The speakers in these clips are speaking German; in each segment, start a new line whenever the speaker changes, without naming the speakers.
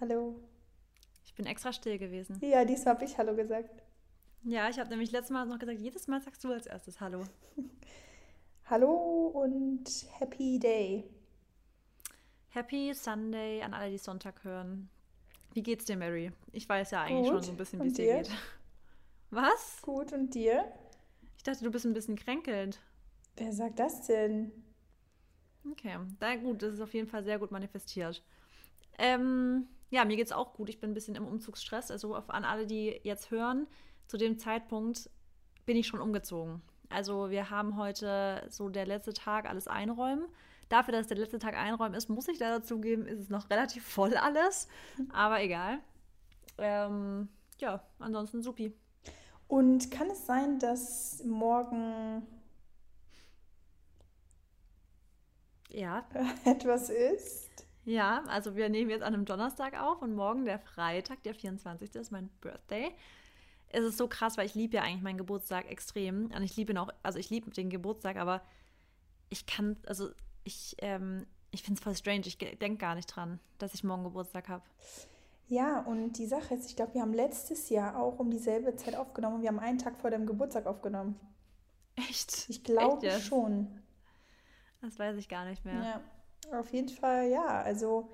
Hallo.
Ich bin extra still gewesen.
Ja, diesmal habe ich Hallo gesagt.
Ja, ich habe nämlich letztes Mal noch gesagt, jedes Mal sagst du als erstes Hallo.
Hallo und Happy Day.
Happy Sunday an alle, die Sonntag hören. Wie geht's dir, Mary? Ich weiß ja eigentlich
Gut.
schon so ein bisschen, wie es dir
dir?
geht. Was?
Gut, und dir?
Ich dachte, du bist ein bisschen kränkelnd.
Wer sagt das denn?
Okay, na gut, das ist auf jeden Fall sehr gut manifestiert. Ähm, ja, mir geht's auch gut. Ich bin ein bisschen im Umzugsstress. Also auf, an alle, die jetzt hören, zu dem Zeitpunkt bin ich schon umgezogen. Also wir haben heute so der letzte Tag alles einräumen. Dafür, dass der letzte Tag einräumen ist, muss ich leider zugeben, ist es noch relativ voll alles. Aber egal. Ähm, ja, ansonsten supi.
Und kann es sein, dass morgen
Ja,
etwas ist?
Ja, also wir nehmen jetzt an einem Donnerstag auf und morgen, der Freitag, der 24. ist mein Birthday. Es ist so krass, weil ich liebe ja eigentlich meinen Geburtstag extrem. Und ich liebe ihn auch, also ich liebe den Geburtstag, aber ich kann, also ich, ähm, ich finde es voll strange. Ich denke gar nicht dran, dass ich morgen Geburtstag habe.
Ja, und die Sache ist, ich glaube, wir haben letztes Jahr auch um dieselbe Zeit aufgenommen und wir haben einen Tag vor deinem Geburtstag aufgenommen.
Echt?
Ich glaube schon.
Das weiß ich gar nicht mehr.
Ja, auf jeden Fall, ja. Also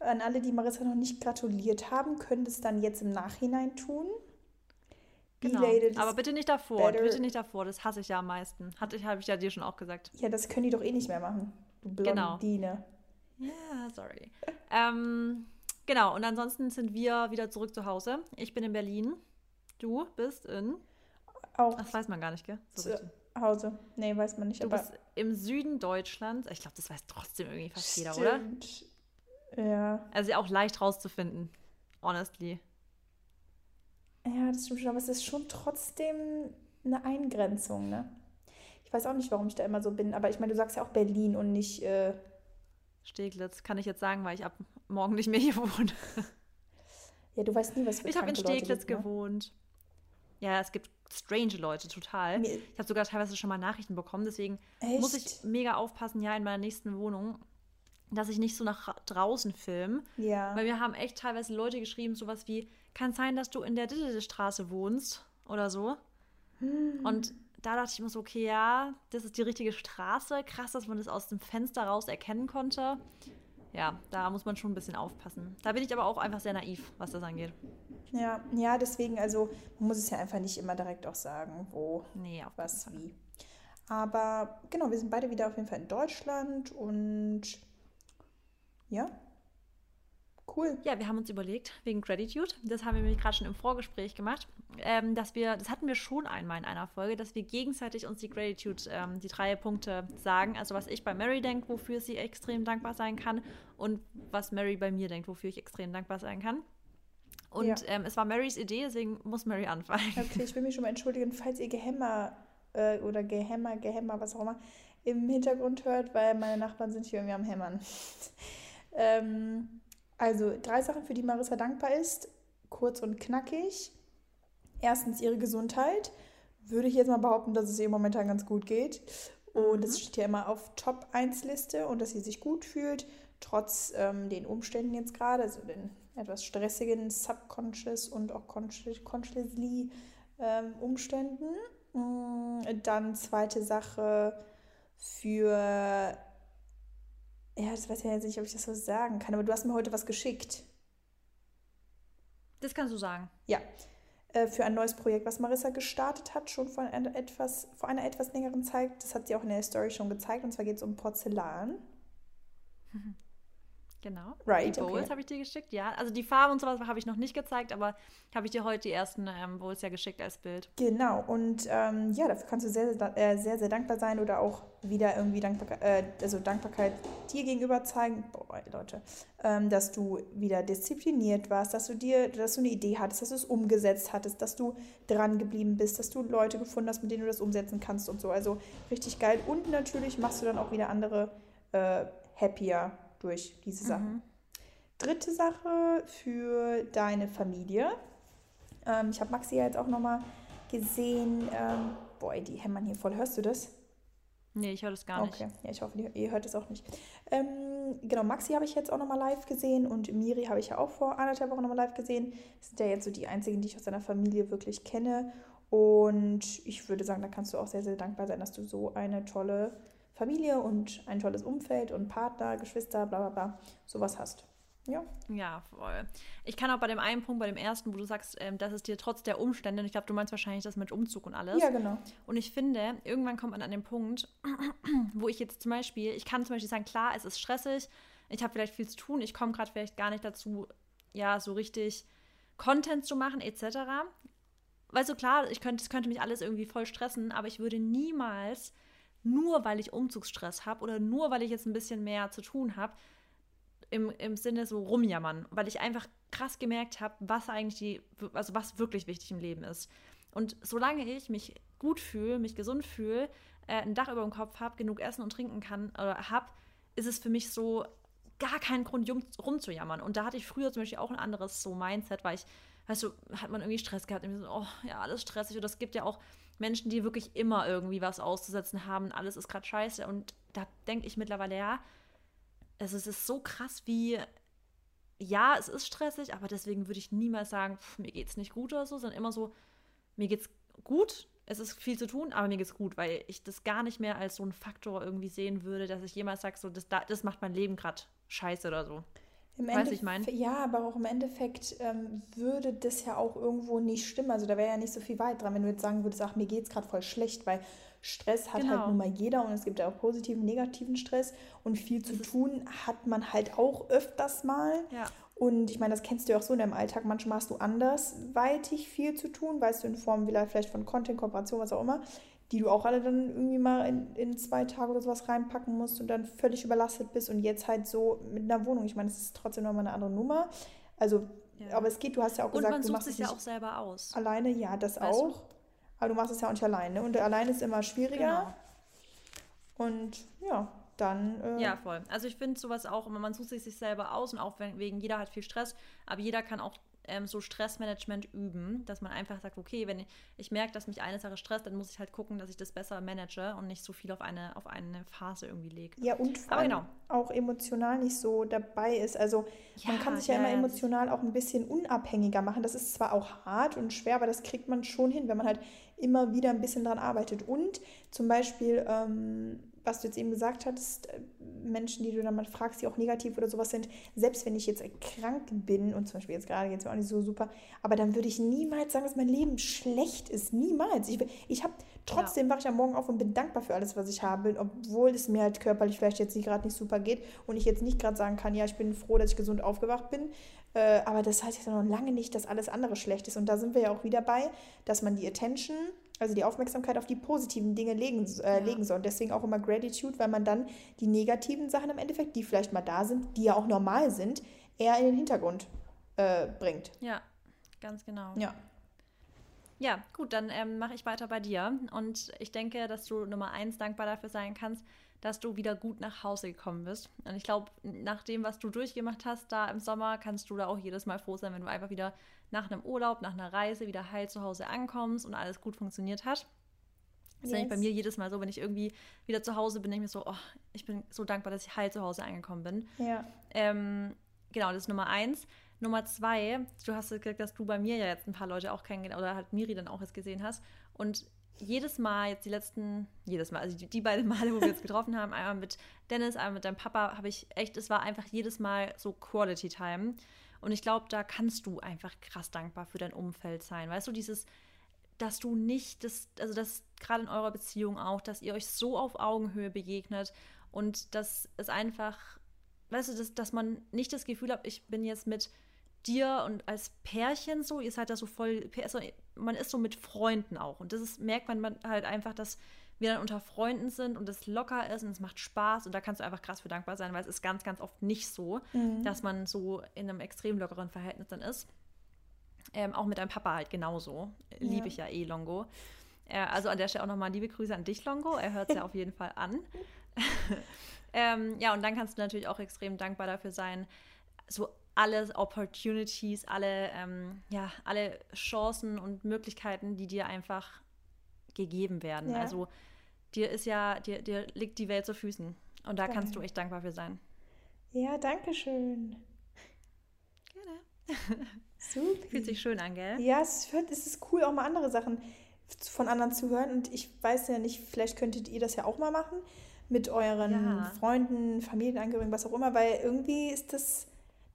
an alle, die Marissa noch nicht gratuliert haben, können das dann jetzt im Nachhinein tun.
Genau. Aber bitte nicht davor,
better.
bitte nicht davor. Das hasse ich ja am meisten. Hatte ich, habe ich ja dir schon auch gesagt.
Ja, das können die doch eh nicht mehr machen. Du
Genau.
Blondine.
Ja, sorry. ähm, genau, und ansonsten sind wir wieder zurück zu Hause. Ich bin in Berlin. Du bist in.
Auch
Das weiß man gar nicht, gell? So
zu
richtig.
Hause. Nee, weiß man nicht.
Du
aber
bist im Süden Deutschlands. Ich glaube, das weiß trotzdem irgendwie fast jeder, oder?
stimmt. Ja.
Also auch leicht rauszufinden. Honestly.
Ja, das stimmt schon. Aber es ist schon trotzdem eine Eingrenzung, ne? Ich weiß auch nicht, warum ich da immer so bin. Aber ich meine, du sagst ja auch Berlin und nicht. Äh,
Steglitz kann ich jetzt sagen, weil ich ab morgen nicht mehr hier wohne.
ja, du weißt nie, was für
Ich habe in Steglitz
gibt, ne?
gewohnt. Ja, es gibt strange Leute, total.
Mir-
Ich habe sogar teilweise schon mal Nachrichten bekommen, deswegen
Echt?
muss ich mega aufpassen, ja, in meiner nächsten Wohnung, dass ich nicht so nach draußen filme.
Ja.
Weil wir haben echt teilweise Leute geschrieben, sowas wie, kann sein, dass du in der Straße wohnst oder so. Und da dachte ich mir so, okay, ja, das ist die richtige Straße. Krass, dass man das aus dem Fenster raus erkennen konnte. Ja, da muss man schon ein bisschen aufpassen. Da bin ich aber auch einfach sehr naiv, was das angeht.
Ja, ja, deswegen, also man muss es ja einfach nicht immer direkt auch sagen, wo,
Nee, auf
was,
Fall.
wie. Aber genau, wir sind beide wieder auf jeden Fall in Deutschland und ja, cool.
Ja, wir haben uns überlegt, wegen Gratitude, das haben wir nämlich gerade schon im Vorgespräch gemacht, ähm, dass wir, das hatten wir schon einmal in einer Folge, dass wir gegenseitig uns die Gratitude, ähm, die drei Punkte sagen. Also was ich bei Mary denke, wofür sie extrem dankbar sein kann und was Mary bei mir denkt, wofür ich extrem dankbar sein kann. Und
Ja.
ähm, es war Marys Idee, deswegen muss Mary anfangen.
Okay, ich will mich schon mal entschuldigen, falls ihr Gehämmer äh, oder Gehämmer, Gehämmer, was auch immer, im Hintergrund hört, weil meine Nachbarn sind hier irgendwie am Hämmern. ähm, also drei Sachen, für die Marissa dankbar ist, kurz und knackig. Erstens ihre Gesundheit. Würde ich jetzt mal behaupten, dass es ihr momentan ganz gut geht. Und es steht ja immer auf Top 1 Liste und dass sie sich gut fühlt, trotz ähm, den Umständen jetzt gerade, also den etwas stressigen Subconscious und auch consci- consciously ähm, Umständen. Mm, Dann zweite Sache für, ja, das weiß ich jetzt nicht, ob ich das so sagen kann, aber du hast mir heute was geschickt.
Das kannst du sagen.
Ja, äh, für ein neues Projekt, was Marissa gestartet hat, schon vor einer etwas, vor einer etwas längeren Zeit. Das hat sie auch in der Story schon gezeigt. Und zwar geht es um Porzellan.
Genau.
Right,
Die Bowls
okay.
habe ich dir geschickt, ja. Also die Farben und sowas habe ich noch nicht gezeigt, aber habe ich dir heute die ersten ähm, Bowls ja geschickt als Bild.
Genau, und ähm, ja, dafür kannst du sehr, sehr, äh, sehr, sehr dankbar sein oder auch wieder irgendwie Dankbarkeit, äh, also Dankbarkeit dir gegenüber zeigen, boah, Leute, ähm, dass du wieder diszipliniert warst, dass du dir, dass du eine Idee hattest, dass du es umgesetzt hattest, dass du dran geblieben bist, dass du Leute gefunden hast, mit denen du das umsetzen kannst und so. Also richtig geil. Und natürlich machst du dann auch wieder andere äh, happier durch diese Sachen. Dritte Sache für deine Familie. Ähm, ich habe Maxi ja jetzt auch nochmal gesehen. Ähm, boah, die hämmern hier voll. Hörst du das?
Nee, ich höre das gar nicht.
Okay, ja, ich hoffe, ihr- hört es auch nicht. Ähm, genau, Maxi habe ich jetzt auch nochmal live gesehen und Miri habe ich ja auch vor anderthalb Wochen nochmal live gesehen. Das sind ja jetzt so die einzigen, die ich aus seiner Familie wirklich kenne. Und ich würde sagen, da kannst du auch sehr, sehr dankbar sein, dass du so eine tolle Familie und ein tolles Umfeld und Partner, Geschwister, bla bla bla, sowas hast. Ja.
Ja, voll. Ich kann auch bei dem einen Punkt, bei dem ersten, wo du sagst, ähm, dass es dir trotz der Umstände, ich glaube, du meinst wahrscheinlich das mit Umzug und alles.
Ja, genau.
Und ich finde, irgendwann kommt man an den Punkt, wo ich jetzt zum Beispiel, ich kann zum Beispiel sagen, klar, es ist stressig, ich habe vielleicht viel zu tun, ich komme gerade vielleicht gar nicht dazu, ja, so richtig Content zu machen, etc. Weißt du, klar, ich könnte, es könnte mich alles irgendwie voll stressen, aber ich würde niemals, nur weil ich Umzugsstress habe oder nur weil ich jetzt ein bisschen mehr zu tun habe, im, im Sinne so rumjammern, weil ich einfach krass gemerkt habe, was eigentlich die, also was wirklich wichtig im Leben ist. Und solange ich mich gut fühle, mich gesund fühle, äh, ein Dach über dem Kopf habe, genug essen und trinken kann oder habe, ist es für mich so gar keinen Grund, rumzujammern. Und da hatte ich früher zum Beispiel auch ein anderes so Mindset, weil ich, weißt du, hat man irgendwie Stress gehabt, irgendwie so, oh, ja, alles stressig. Und es gibt ja auch Menschen, die wirklich immer irgendwie was auszusetzen haben, alles ist gerade scheiße. Und da denke ich mittlerweile, ja, es ist so krass wie, ja, es ist stressig, aber deswegen würde ich niemals sagen, pff, mir es nicht gut oder so, sondern immer so, mir geht's gut, es ist viel zu tun, aber mir geht's gut, weil ich das gar nicht mehr als so einen Faktor irgendwie sehen würde, dass ich jemals sage, so, das, das macht mein Leben gerade scheiße oder so.
Im weißt ich meine? Ja, aber auch im Endeffekt ähm, würde das ja auch irgendwo nicht stimmen. Also da wäre ja nicht so viel weit dran, wenn du jetzt sagen würdest, ach, mir geht's gerade voll schlecht, weil Stress hat halt genau. halt nun mal jeder und es gibt ja auch positiven, negativen Stress und viel zu tun hat man halt auch öfters mal. Ja. Und ich meine, das kennst du ja auch so in deinem Alltag. Manchmal hast du andersweitig viel zu tun, weißt du, in Form vielleicht von Content, Kooperation, was auch immer, die du auch alle dann irgendwie mal in, in zwei Tage oder sowas reinpacken musst und dann völlig überlastet bist und jetzt halt so mit einer Wohnung. Ich meine, es ist trotzdem nochmal eine andere Nummer. Also, ja. aber es geht, du hast ja auch gesagt,
und man
sucht
du machst es ja auch selber aus.
Alleine, ja, das weißt auch. Du? Aber du machst es ja auch nicht alleine. Und alleine ist immer schwieriger. Genau. Und ja, dann. Äh
ja, voll. Also ich finde sowas auch, man sucht sich sich selber aus und auch wegen jeder hat viel Stress, aber jeder kann auch ähm, so Stressmanagement üben, dass man einfach sagt, okay, wenn ich, ich merke, dass mich eine Sache stresst, dann muss ich halt gucken, dass ich das besser manage und nicht so viel auf eine, auf eine Phase irgendwie lege.
Ja, und vor allem genau. auch emotional nicht so dabei ist. Also ja, man kann sich ja, ja immer emotional auch ein bisschen unabhängiger machen. Das ist zwar auch hart und schwer, aber das kriegt man schon hin, wenn man halt immer wieder ein bisschen dran arbeitet. Und zum Beispiel ähm, was du jetzt eben gesagt hattest, äh, Menschen, die du dann mal fragst, die auch negativ oder sowas sind, selbst wenn ich jetzt krank bin und zum Beispiel jetzt gerade geht es mir auch nicht so super, aber dann würde ich niemals sagen, dass mein Leben schlecht ist. Niemals. Ich, ich habe trotzdem, ja. wache ich am Morgen auf und bin dankbar für alles, was ich habe, obwohl es mir halt körperlich vielleicht jetzt nicht gerade nicht super geht und ich jetzt nicht gerade sagen kann, ja, ich bin froh, dass ich gesund aufgewacht bin. Äh, aber das heißt ja noch lange nicht, dass alles andere schlecht ist. Und da sind wir ja auch wieder bei, dass man die Attention also die Aufmerksamkeit auf die positiven Dinge legen, äh, ja. legen soll. Und deswegen auch immer Gratitude, weil man dann die negativen Sachen im Endeffekt, die vielleicht mal da sind, die ja auch normal sind, eher in den Hintergrund äh, bringt.
Ja, ganz genau.
Ja.
Ja, gut, dann ähm, mache ich weiter bei dir. Und ich denke, dass du Nummer eins dankbar dafür sein kannst, dass du wieder gut nach Hause gekommen bist. Und ich glaube, nach dem, was du durchgemacht hast da im Sommer, kannst du da auch jedes Mal froh sein, wenn du einfach wieder nach einem Urlaub, nach einer Reise wieder heil zu Hause ankommst und alles gut funktioniert hat. Das yes. ist bei mir jedes Mal so, wenn ich irgendwie wieder zu Hause bin, denke ich mir so, oh, ich bin so dankbar, dass ich heil zu Hause angekommen bin.
Ja.
Ähm, genau, das ist Nummer eins. Nummer zwei, du hast gesagt, dass du bei mir ja jetzt ein paar Leute auch kennengelernt oder halt Miri dann auch jetzt gesehen hast. Und jedes Mal, jetzt die letzten, jedes Mal, also die, die beiden Male, wo wir jetzt getroffen haben, einmal mit Dennis, einmal mit deinem Papa, habe ich echt, es war einfach jedes Mal so Quality Time. Und ich glaube, da kannst du einfach krass dankbar für dein Umfeld sein. Weißt du, dieses, dass du nicht, das, also das gerade in eurer Beziehung auch, dass ihr euch so auf Augenhöhe begegnet und dass es einfach, weißt du, dass, dass man nicht das Gefühl hat, ich bin jetzt mit dir und als Pärchen so, ihr seid da so voll, also man ist so mit Freunden auch. Und das ist, merkt man halt einfach, dass wir dann unter Freunden sind und es locker ist und es macht Spaß und da kannst du einfach krass für dankbar sein, weil es ist ganz, ganz oft nicht so, mhm. dass man so in einem extrem lockeren Verhältnis dann ist. Ähm, auch mit deinem Papa halt genauso. Ja. Liebe ich ja eh Longo. Äh, also an der Stelle auch nochmal liebe Grüße an dich, Longo. Er hört es ja auf jeden Fall an. ähm, ja, und dann kannst du natürlich auch extrem dankbar dafür sein, so alle Opportunities, alle, ähm, ja, alle Chancen und Möglichkeiten, die dir einfach gegeben werden. Ja. Also dir ist ja, dir, dir liegt die Welt zu Füßen. Und da kannst du echt dankbar für sein.
Ja, danke schön.
Gerne. Super. Fühlt sich schön an, gell?
Ja, es, hört, es ist cool, auch mal andere Sachen von anderen zu hören. Und ich weiß ja nicht, vielleicht könntet ihr das ja auch mal machen mit euren ja. Freunden, Familienangehörigen, was auch immer, weil irgendwie ist das,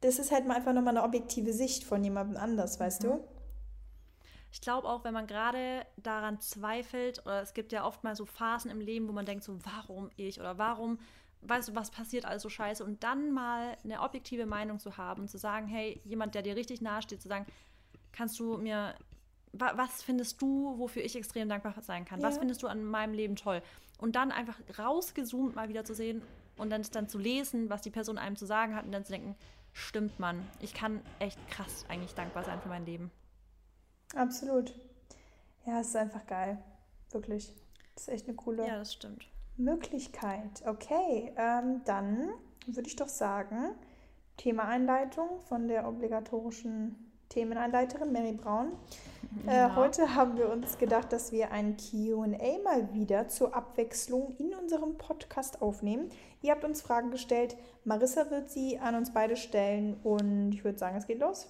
das ist halt mal einfach nochmal eine objektive Sicht von jemandem anders, weißt mhm. du?
Ich glaube auch, wenn man gerade daran zweifelt, oder es gibt ja oft mal so Phasen im Leben, wo man denkt, so, warum ich oder warum, weißt du, was passiert alles so scheiße und dann mal eine objektive Meinung zu haben, zu sagen, hey, jemand, der dir richtig nahe steht, zu sagen, kannst du mir, was findest du, wofür ich extrem dankbar sein kann? Ja. Was findest du an meinem Leben toll? Und dann einfach rausgezoomt mal wieder zu sehen und dann, dann zu lesen, was die Person einem zu sagen hat und dann zu denken, stimmt man, ich kann echt krass eigentlich dankbar sein für mein Leben.
Absolut. Ja, es ist einfach geil. Wirklich. Das ist echt eine coole
ja, das stimmt.
Möglichkeit. Okay, ähm, dann würde ich doch sagen, Thema-Einleitung von der obligatorischen Themeneinleiterin Mary Braun. Äh, genau. Heute haben wir uns gedacht, dass wir ein QA mal wieder zur Abwechslung in unserem Podcast aufnehmen. Ihr habt uns Fragen gestellt. Marissa wird sie an uns beide stellen und ich würde sagen, es geht los.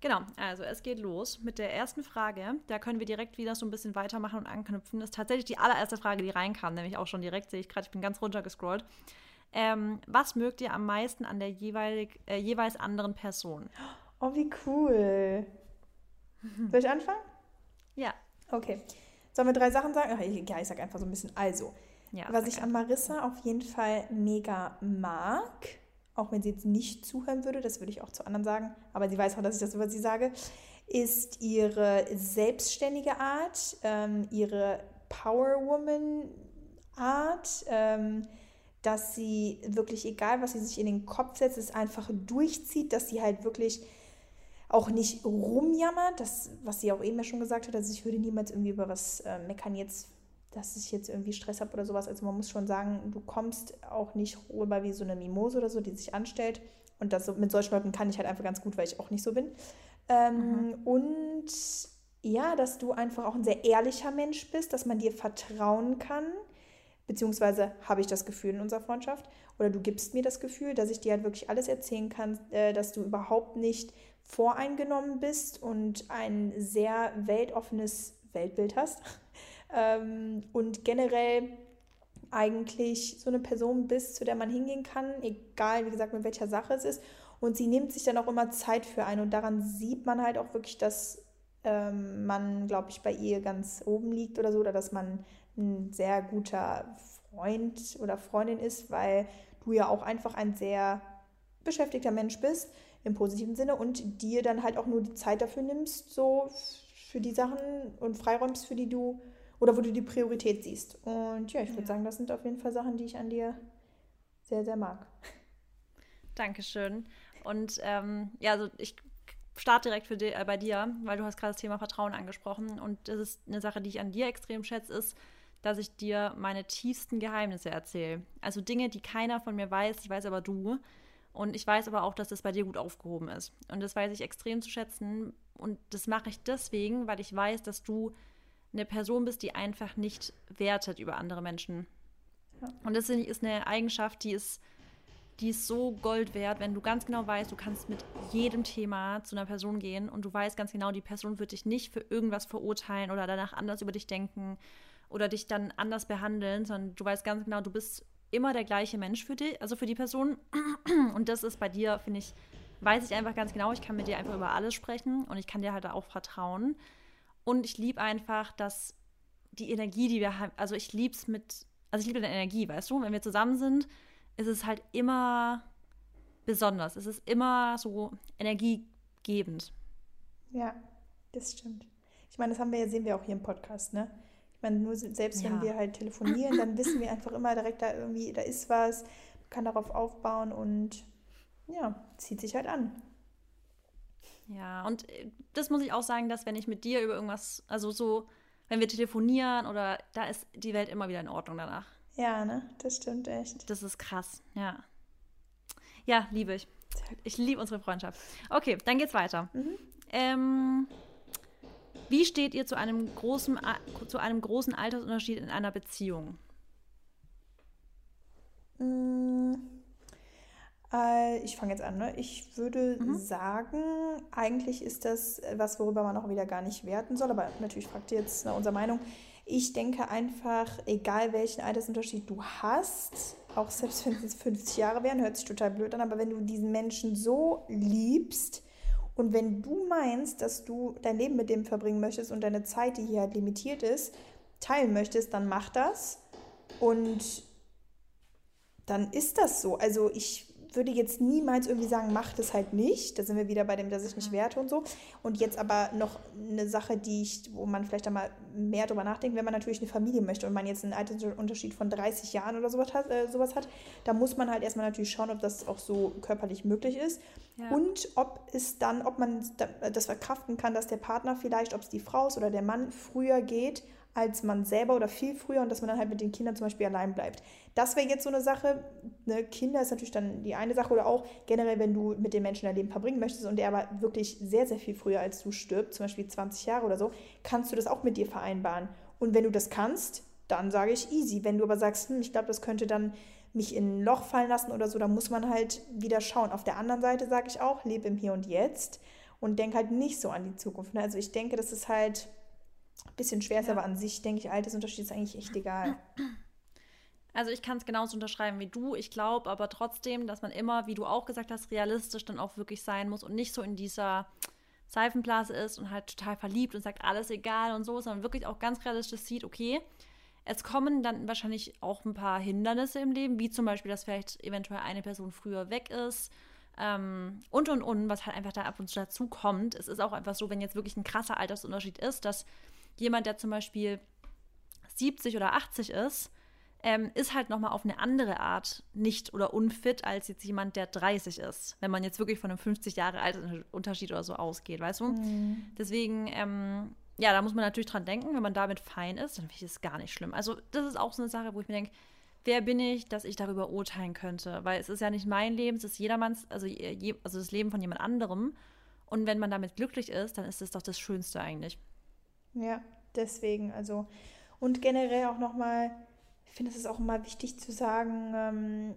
Genau, also es geht los mit der ersten Frage. Da können wir direkt wieder so ein bisschen weitermachen und anknüpfen. Das ist tatsächlich die allererste Frage, die reinkam, nämlich auch schon direkt, sehe ich gerade, ich bin ganz runter gescrollt. Ähm, was mögt ihr am meisten an der jeweilig, äh, jeweils anderen Person?
Oh, wie cool. Soll ich anfangen?
Ja.
Okay. Sollen wir drei Sachen sagen? Ach, ich, ja, ich sag einfach so ein bisschen. Also, ja, was ich an Marissa auf jeden Fall mega mag, auch wenn sie jetzt nicht zuhören würde, das würde ich auch zu anderen sagen, aber sie weiß auch, dass ich das über sie sage, ist ihre selbstständige Art, ähm, ihre Powerwoman-Art, ähm, dass sie wirklich, egal was sie sich in den Kopf setzt, es einfach durchzieht, dass sie halt wirklich auch nicht rumjammert, das, was sie auch eben ja schon gesagt hat, also ich würde niemals irgendwie über was äh, meckern. Jetzt, dass ich jetzt irgendwie Stress habe oder sowas. Also man muss schon sagen, du kommst auch nicht rüber wie so eine Mimose oder so, die sich anstellt. Und das, mit solchen Leuten kann ich halt einfach ganz gut, weil ich auch nicht so bin. Ähm, mhm. Und ja, dass du einfach auch ein sehr ehrlicher Mensch bist, dass man dir vertrauen kann. Beziehungsweise habe ich das Gefühl in unserer Freundschaft. Oder du gibst mir das Gefühl, dass ich dir halt wirklich alles erzählen kann, äh, dass du überhaupt nicht voreingenommen bist und ein sehr weltoffenes Weltbild hast. Ähm, und generell eigentlich so eine Person bist, zu der man hingehen kann, egal wie gesagt mit welcher Sache es ist. Und sie nimmt sich dann auch immer Zeit für einen und daran sieht man halt auch wirklich, dass ähm, man, glaube ich, bei ihr ganz oben liegt oder so oder dass man ein sehr guter Freund oder Freundin ist, weil du ja auch einfach ein sehr beschäftigter Mensch bist im positiven Sinne und dir dann halt auch nur die Zeit dafür nimmst, so für die Sachen und freiräumst, für die du oder wo du die Priorität siehst. Und ja, ich würde ja. sagen, das sind auf jeden Fall Sachen, die ich an dir sehr, sehr mag.
Dankeschön. Und ähm, ja, also ich starte direkt für die, äh, bei dir, weil du hast gerade das Thema Vertrauen angesprochen. Und das ist eine Sache, die ich an dir extrem schätze, ist, dass ich dir meine tiefsten Geheimnisse erzähle. Also Dinge, die keiner von mir weiß, ich weiß aber du. Und ich weiß aber auch, dass das bei dir gut aufgehoben ist. Und das weiß ich extrem zu schätzen. Und das mache ich deswegen, weil ich weiß, dass du eine Person bist, die einfach nicht wertet über andere Menschen. Ja. Und das ist eine Eigenschaft, die ist, die ist so Gold wert, wenn du ganz genau weißt, du kannst mit jedem Thema zu einer Person gehen und du weißt ganz genau, die Person wird dich nicht für irgendwas verurteilen oder danach anders über dich denken oder dich dann anders behandeln, sondern du weißt ganz genau, du bist immer der gleiche Mensch für dich, also für die Person. Und das ist bei dir, finde ich, weiß ich einfach ganz genau, ich kann mit dir einfach über alles sprechen und ich kann dir halt auch vertrauen. Und ich liebe einfach, dass die Energie, die wir haben, also ich liebe es mit, also ich liebe deine Energie, weißt du, wenn wir zusammen sind, ist es halt immer besonders. Es ist immer so energiegebend.
Ja, das stimmt. Ich meine, das haben wir ja, sehen wir auch hier im Podcast, ne? Ich meine, nur selbst ja. wenn wir halt telefonieren, dann wissen wir einfach immer direkt, da irgendwie, da ist was, kann darauf aufbauen und ja, zieht sich halt an.
Ja, und äh, das muss ich auch sagen, dass wenn ich mit dir über irgendwas, also so, wenn wir telefonieren oder da ist die Welt immer wieder in Ordnung danach.
Ja, ne? Das stimmt echt.
Das ist krass, ja. Ja, liebe ich. Ich liebe unsere Freundschaft. Okay, dann geht's weiter. Mhm. Ähm, wie steht ihr zu einem großen, zu einem großen Altersunterschied in einer Beziehung?
Mm, Äh, ich fange jetzt an. Ne? Ich würde mhm. sagen, eigentlich ist das was, worüber man auch wieder gar nicht werten soll. Aber natürlich fragt ihr jetzt nach unserer Meinung. Ich denke einfach, egal welchen Altersunterschied du hast, auch selbst wenn es 50 Jahre wären, hört sich total blöd an, aber wenn du diesen Menschen so liebst und wenn du meinst, dass du dein Leben mit dem verbringen möchtest und deine Zeit, die hier halt limitiert ist, teilen möchtest, dann mach das. Und dann ist das so. Also ich würde jetzt niemals irgendwie sagen, mach das halt nicht. Da sind wir wieder bei dem, dass ich nicht mhm. werte und so. Und jetzt aber noch eine Sache, die ich, wo man vielleicht einmal mehr drüber nachdenkt, wenn man natürlich eine Familie möchte und man jetzt einen Altersunterschied von 30 Jahren oder sowas hat, äh, sowas hat, da muss man halt erstmal natürlich schauen, ob das auch so körperlich möglich ist. Ja. Und ob es dann, ob man das verkraften kann, dass der Partner vielleicht, ob es die Frau ist oder der Mann, früher geht als man selber oder viel früher und dass man dann halt mit den Kindern zum Beispiel allein bleibt. Das wäre jetzt so eine Sache. Ne? Kinder ist natürlich dann die eine Sache oder auch generell, wenn du mit den Menschen dein Leben verbringen möchtest und der aber wirklich sehr, sehr viel früher als du stirbt, zum Beispiel 20 Jahre oder so, kannst du das auch mit dir vereinbaren. Und wenn du das kannst, dann sage ich easy. Wenn du aber sagst, hm, ich glaube, das könnte dann mich in ein Loch fallen lassen oder so, dann muss man halt wieder schauen. Auf der anderen Seite sage ich auch, lebe im Hier und Jetzt und denk halt nicht so an die Zukunft. Ne? Also ich denke, das ist halt bisschen schwer ist, ja. aber an sich denke ich, Altersunterschied ist eigentlich echt egal.
Also ich kann es genauso unterschreiben wie du. Ich glaube aber trotzdem, dass man immer, wie du auch gesagt hast, realistisch dann auch wirklich sein muss und nicht so in dieser Seifenblase ist und halt total verliebt und sagt, alles egal und so, sondern wirklich auch ganz realistisch sieht, okay, es kommen dann wahrscheinlich auch ein paar Hindernisse im Leben, wie zum Beispiel, dass vielleicht eventuell eine Person früher weg ist. Ähm, und und und, was halt einfach da ab und zu dazu kommt. Es ist auch einfach so, wenn jetzt wirklich ein krasser Altersunterschied ist, dass jemand, der zum Beispiel 70 oder 80 ist, ähm, ist halt nochmal auf eine andere Art nicht oder unfit als jetzt jemand, der 30 ist. Wenn man jetzt wirklich von einem 50 Jahre alten Unterschied oder so ausgeht, weißt du? Mhm. Deswegen, ähm, ja, da muss man natürlich dran denken, wenn man damit fein ist, dann finde ich es gar nicht schlimm. Also, das ist auch so eine Sache, wo ich mir denke, wer bin ich, dass ich darüber urteilen könnte? Weil es ist ja nicht mein Leben, es ist jedermanns, also, je, also das Leben von jemand anderem. Und wenn man damit glücklich ist, dann ist das doch das Schönste eigentlich.
Ja, deswegen, also, und generell auch nochmal, ich finde, es ist auch immer wichtig zu sagen, ähm,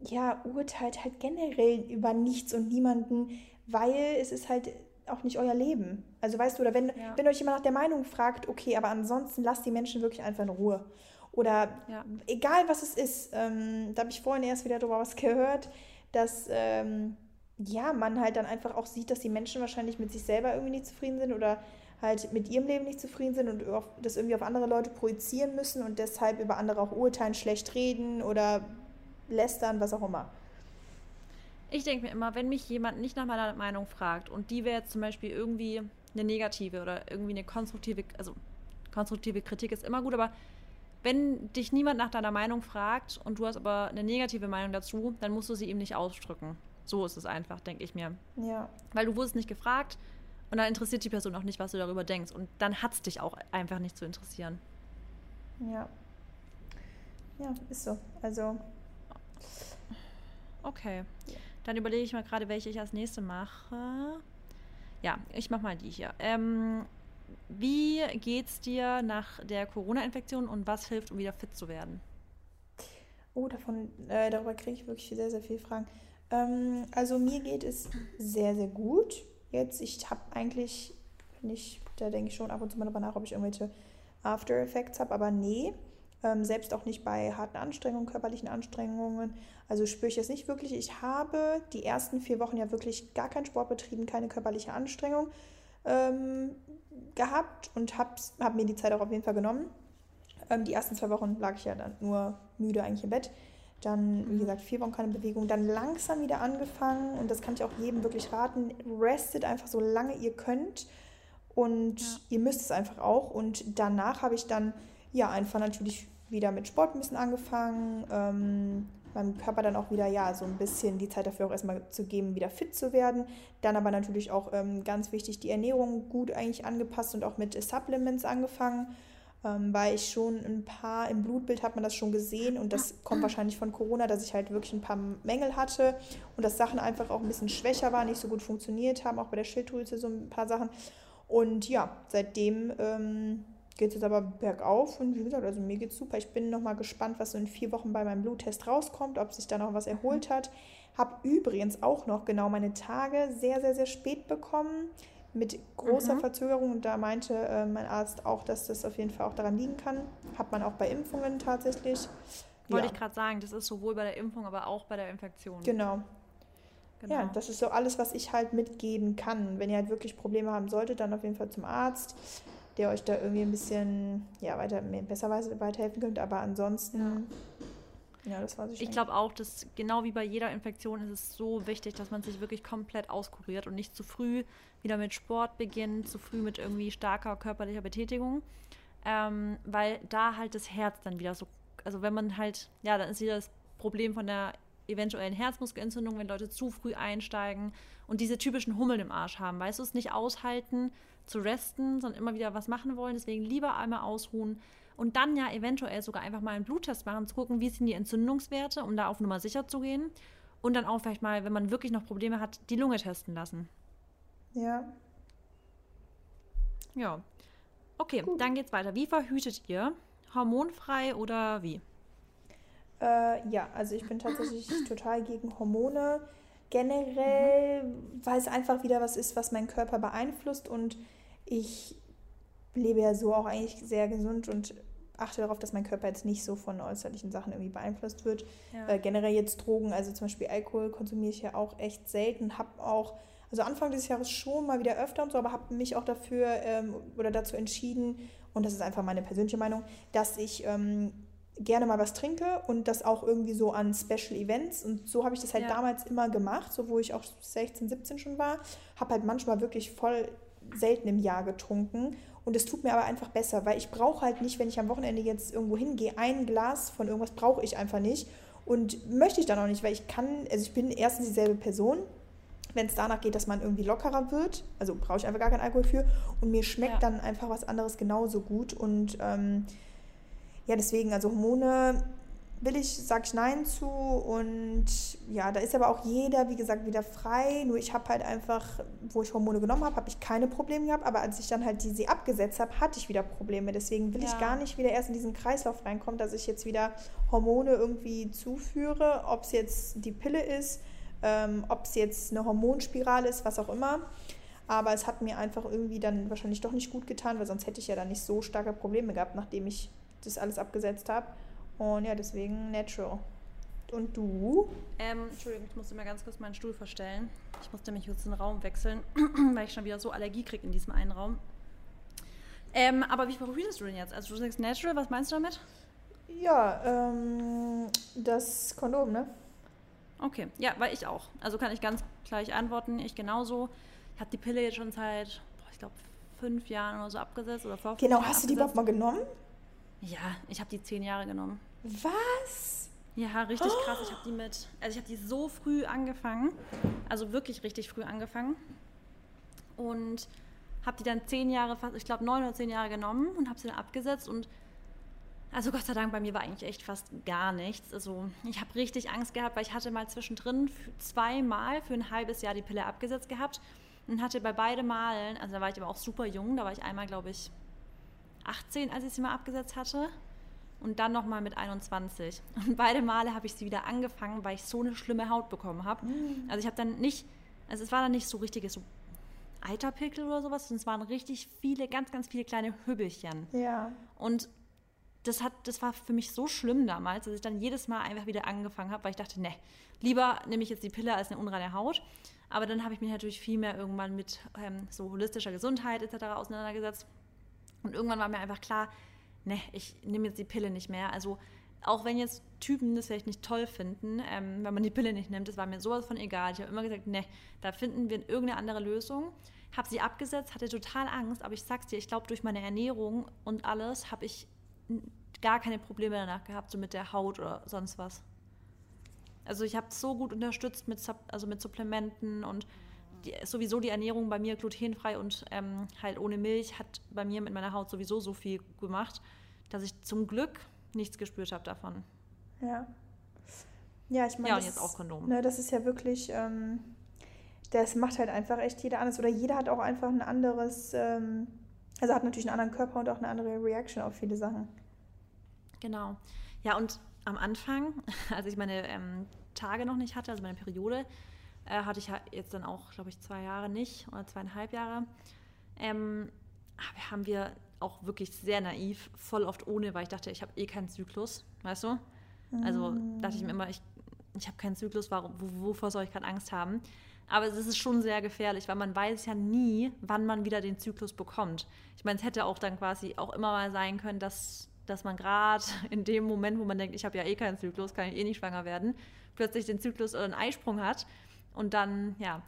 ja, urteilt halt generell über nichts und niemanden, weil es ist halt auch nicht euer Leben. Also weißt du, oder wenn, ja. wenn euch jemand nach der Meinung fragt, okay, aber ansonsten lasst die Menschen wirklich einfach in Ruhe. Oder ja. egal was es ist, ähm, da habe ich vorhin erst wieder darüber was gehört, dass ähm, ja, man halt dann einfach auch sieht, dass die Menschen wahrscheinlich mit sich selber irgendwie nicht zufrieden sind oder halt mit ihrem Leben nicht zufrieden sind und das irgendwie auf andere Leute projizieren müssen und deshalb über andere auch urteilen, schlecht reden oder lästern, was auch immer.
Ich denke mir immer, wenn mich jemand nicht nach meiner Meinung fragt und die wäre jetzt zum Beispiel irgendwie eine negative oder irgendwie eine konstruktive, also konstruktive Kritik ist immer gut, aber wenn dich niemand nach deiner Meinung fragt und du hast aber eine negative Meinung dazu, dann musst du sie ihm nicht ausdrücken. So ist es einfach, denke ich mir. Ja. Weil du wurdest nicht gefragt, und dann interessiert die Person auch nicht, was du darüber denkst. Und dann hat es dich auch einfach nicht zu interessieren.
Ja. Ja, ist so. Also.
Okay. Dann überlege ich mal gerade, welche ich als nächste mache. Ja, ich mache mal die hier. Ähm, wie geht's dir nach der Corona-Infektion und was hilft, um wieder fit zu werden?
Oh, davon, äh, darüber kriege ich wirklich sehr, sehr viele Fragen. Ähm, also mir geht es sehr, sehr gut jetzt. Ich habe eigentlich nicht, da denke ich schon ab und zu mal darüber nach, ob ich irgendwelche After Effects habe, aber nee. Ähm, selbst auch nicht bei harten Anstrengungen, körperlichen Anstrengungen. Also spüre ich es nicht wirklich. Ich habe die ersten vier Wochen ja wirklich gar keinen Sport betrieben, keine körperliche Anstrengung ähm, gehabt und habe hab mir die Zeit auch auf jeden Fall genommen. Ähm, die ersten zwei Wochen lag ich ja dann nur müde eigentlich im Bett. Dann, wie gesagt, vier Wochen keine Bewegung. Dann langsam wieder angefangen. Und das kann ich auch jedem wirklich raten. Restet einfach so lange ihr könnt. Und ja. ihr müsst es einfach auch. Und danach habe ich dann, ja, einfach natürlich wieder mit Sport ein bisschen angefangen. Ähm, meinem Körper dann auch wieder, ja, so ein bisschen die Zeit dafür auch erstmal zu geben, wieder fit zu werden. Dann aber natürlich auch ähm, ganz wichtig, die Ernährung gut eigentlich angepasst und auch mit Supplements angefangen ähm, weil ich schon ein paar, im Blutbild hat man das schon gesehen und das kommt wahrscheinlich von Corona, dass ich halt wirklich ein paar Mängel hatte und dass Sachen einfach auch ein bisschen schwächer waren, nicht so gut funktioniert haben, auch bei der Schilddrüse so ein paar Sachen. Und ja, seitdem ähm, geht es jetzt aber bergauf und wie gesagt, also mir geht es super. Ich bin nochmal gespannt, was so in vier Wochen bei meinem Bluttest rauskommt, ob sich da noch was erholt hat. Habe übrigens auch noch genau meine Tage sehr, sehr, sehr spät bekommen mit großer mhm. Verzögerung. Und da meinte äh, mein Arzt auch, dass das auf jeden Fall auch daran liegen kann. Hat man auch bei Impfungen tatsächlich.
Wollte ja. ich gerade sagen, das ist sowohl bei der Impfung, aber auch bei der Infektion.
Genau. genau. Ja, das ist so alles, was ich halt mitgeben kann. Wenn ihr halt wirklich Probleme haben solltet, dann auf jeden Fall zum Arzt, der euch da irgendwie ein bisschen ja, weiter, besser weiterhelfen könnte. Aber ansonsten. Ja
ja, das weiß ich Ich glaube auch, dass genau wie bei jeder Infektion ist es so wichtig, dass man sich wirklich komplett auskuriert und nicht zu früh wieder mit Sport beginnt, zu früh mit irgendwie starker körperlicher Betätigung. Ähm, weil da halt das Herz dann wieder so, also wenn man halt, ja, dann ist wieder das Problem von der eventuellen Herzmuskelentzündung, wenn Leute zu früh einsteigen und diese typischen Hummeln im Arsch haben, weißt du, es nicht aushalten, zu resten, sondern immer wieder was machen wollen. Deswegen lieber einmal ausruhen, und dann ja eventuell sogar einfach mal einen Bluttest machen, zu gucken, wie sind die Entzündungswerte, um da auf Nummer sicher zu gehen. Und dann auch vielleicht mal, wenn man wirklich noch Probleme hat, die Lunge testen lassen.
Ja.
Ja. Okay, Gut. dann geht's weiter. Wie verhütet ihr? Hormonfrei oder wie?
Äh, ja, also ich bin tatsächlich total gegen Hormone. Generell, mhm. weil es einfach wieder was ist, was meinen Körper beeinflusst und ich lebe ja so auch eigentlich sehr gesund und achte darauf, dass mein Körper jetzt nicht so von äußerlichen Sachen irgendwie beeinflusst wird. Ja. Äh, generell jetzt Drogen, also zum Beispiel Alkohol konsumiere ich ja auch echt selten, habe auch, also Anfang des Jahres schon mal wieder öfter und so, aber habe mich auch dafür ähm, oder dazu entschieden, und das ist einfach meine persönliche Meinung, dass ich ähm, gerne mal was trinke und das auch irgendwie so an Special Events. Und so habe ich das halt ja. damals immer gemacht, so wo ich auch 16, 17 schon war. Habe halt manchmal wirklich voll selten im Jahr getrunken und es tut mir aber einfach besser, weil ich brauche halt nicht, wenn ich am Wochenende jetzt irgendwo hingehe, ein Glas von irgendwas brauche ich einfach nicht. Und möchte ich dann auch nicht, weil ich kann, also ich bin erstens dieselbe Person, wenn es danach geht, dass man irgendwie lockerer wird, also brauche ich einfach gar keinen Alkohol für. Und mir schmeckt ja. dann einfach was anderes genauso gut. Und ähm, ja, deswegen, also Hormone will ich, sage ich Nein zu. Und ja, da ist aber auch jeder, wie gesagt, wieder frei. Nur ich habe halt einfach, wo ich Hormone genommen habe, habe ich keine Probleme gehabt. Aber als ich dann halt die sie abgesetzt habe, hatte ich wieder Probleme. Deswegen will ja. ich gar nicht wieder erst in diesen Kreislauf reinkommen, dass ich jetzt wieder Hormone irgendwie zuführe. Ob es jetzt die Pille ist, ähm, ob es jetzt eine Hormonspirale ist, was auch immer. Aber es hat mir einfach irgendwie dann wahrscheinlich doch nicht gut getan, weil sonst hätte ich ja dann nicht so starke Probleme gehabt, nachdem ich das alles abgesetzt habe. Und ja, deswegen natural. Und du?
Ähm, Entschuldigung, ich musste mal ganz kurz meinen Stuhl verstellen. Ich musste mich jetzt den Raum wechseln, weil ich schon wieder so Allergie kriege in diesem einen Raum. Ähm, aber wie verhütest du denn jetzt? Also du sagst natural, was meinst du damit?
Ja, ähm, das Kondom, ne?
Okay, ja, weil ich auch. Also kann ich ganz gleich antworten, ich genauso. Ich habe die Pille jetzt schon seit, boah, ich glaube, fünf Jahren oder so abgesetzt oder vor
Genau, hast du die überhaupt mal genommen?
Ja, ich habe die zehn Jahre genommen.
Was?
Ja, richtig oh. krass. Ich habe die mit, also ich habe die so früh angefangen, also wirklich richtig früh angefangen und habe die dann zehn Jahre, fast, ich glaube neun oder zehn Jahre genommen und habe sie dann abgesetzt und also Gott sei Dank, bei mir war eigentlich echt fast gar nichts. Also ich habe richtig Angst gehabt, weil ich hatte mal zwischendrin zweimal für ein halbes Jahr die Pille abgesetzt gehabt und hatte bei beiden Malen, also da war ich aber auch super jung, da war ich einmal, glaube ich, 18, als ich sie mal abgesetzt hatte. Und dann nochmal mit 21. Und beide Male habe ich sie wieder angefangen, weil ich so eine schlimme Haut bekommen habe. Mhm. Also ich habe dann nicht, also es war dann nicht so richtiges so Eiterpickel oder sowas, sondern es waren richtig viele, ganz, ganz viele kleine Hübbelchen.
Ja.
Und das, hat, das war für mich so schlimm damals, dass ich dann jedes Mal einfach wieder angefangen habe, weil ich dachte, ne, lieber nehme ich jetzt die Pille als eine unreine Haut. Aber dann habe ich mich natürlich viel mehr irgendwann mit ähm, so holistischer Gesundheit etc. auseinandergesetzt und irgendwann war mir einfach klar, ne, ich nehme jetzt die Pille nicht mehr. Also auch wenn jetzt Typen das vielleicht nicht toll finden, ähm, wenn man die Pille nicht nimmt, das war mir sowas von egal. Ich habe immer gesagt, ne, da finden wir irgendeine andere Lösung. Habe sie abgesetzt, hatte total Angst, aber ich sag's dir, ich glaube, durch meine Ernährung und alles habe ich gar keine Probleme danach gehabt, so mit der Haut oder sonst was. Also ich habe so gut unterstützt mit, also mit Supplementen und die, sowieso die Ernährung bei mir glutenfrei und ähm, halt ohne Milch hat bei mir mit meiner Haut sowieso so viel gemacht, dass ich zum Glück nichts gespürt habe davon.
Ja. Ja, ich meine.
Ja, und jetzt auch Kondom.
Ne, das ist ja wirklich, ähm, das macht halt einfach echt jeder anders. Oder jeder hat auch einfach ein anderes, ähm, also hat natürlich einen anderen Körper und auch eine andere Reaction auf viele Sachen.
Genau. Ja, und am Anfang, als ich meine ähm, Tage noch nicht hatte, also meine Periode, äh, hatte ich jetzt dann auch, glaube ich, zwei Jahre nicht oder zweieinhalb Jahre. Ähm, haben wir auch wirklich sehr naiv, voll oft ohne, weil ich dachte, ich habe eh keinen Zyklus, weißt du? Also mm. dachte ich mir immer, ich, ich habe keinen Zyklus, warum, wovor soll ich gerade Angst haben? Aber es ist schon sehr gefährlich, weil man weiß ja nie, wann man wieder den Zyklus bekommt. Ich meine, es hätte auch dann quasi auch immer mal sein können, dass, dass man gerade in dem Moment, wo man denkt, ich habe ja eh keinen Zyklus, kann ich eh nicht schwanger werden, plötzlich den Zyklus oder einen Eisprung hat. Und dann, ja.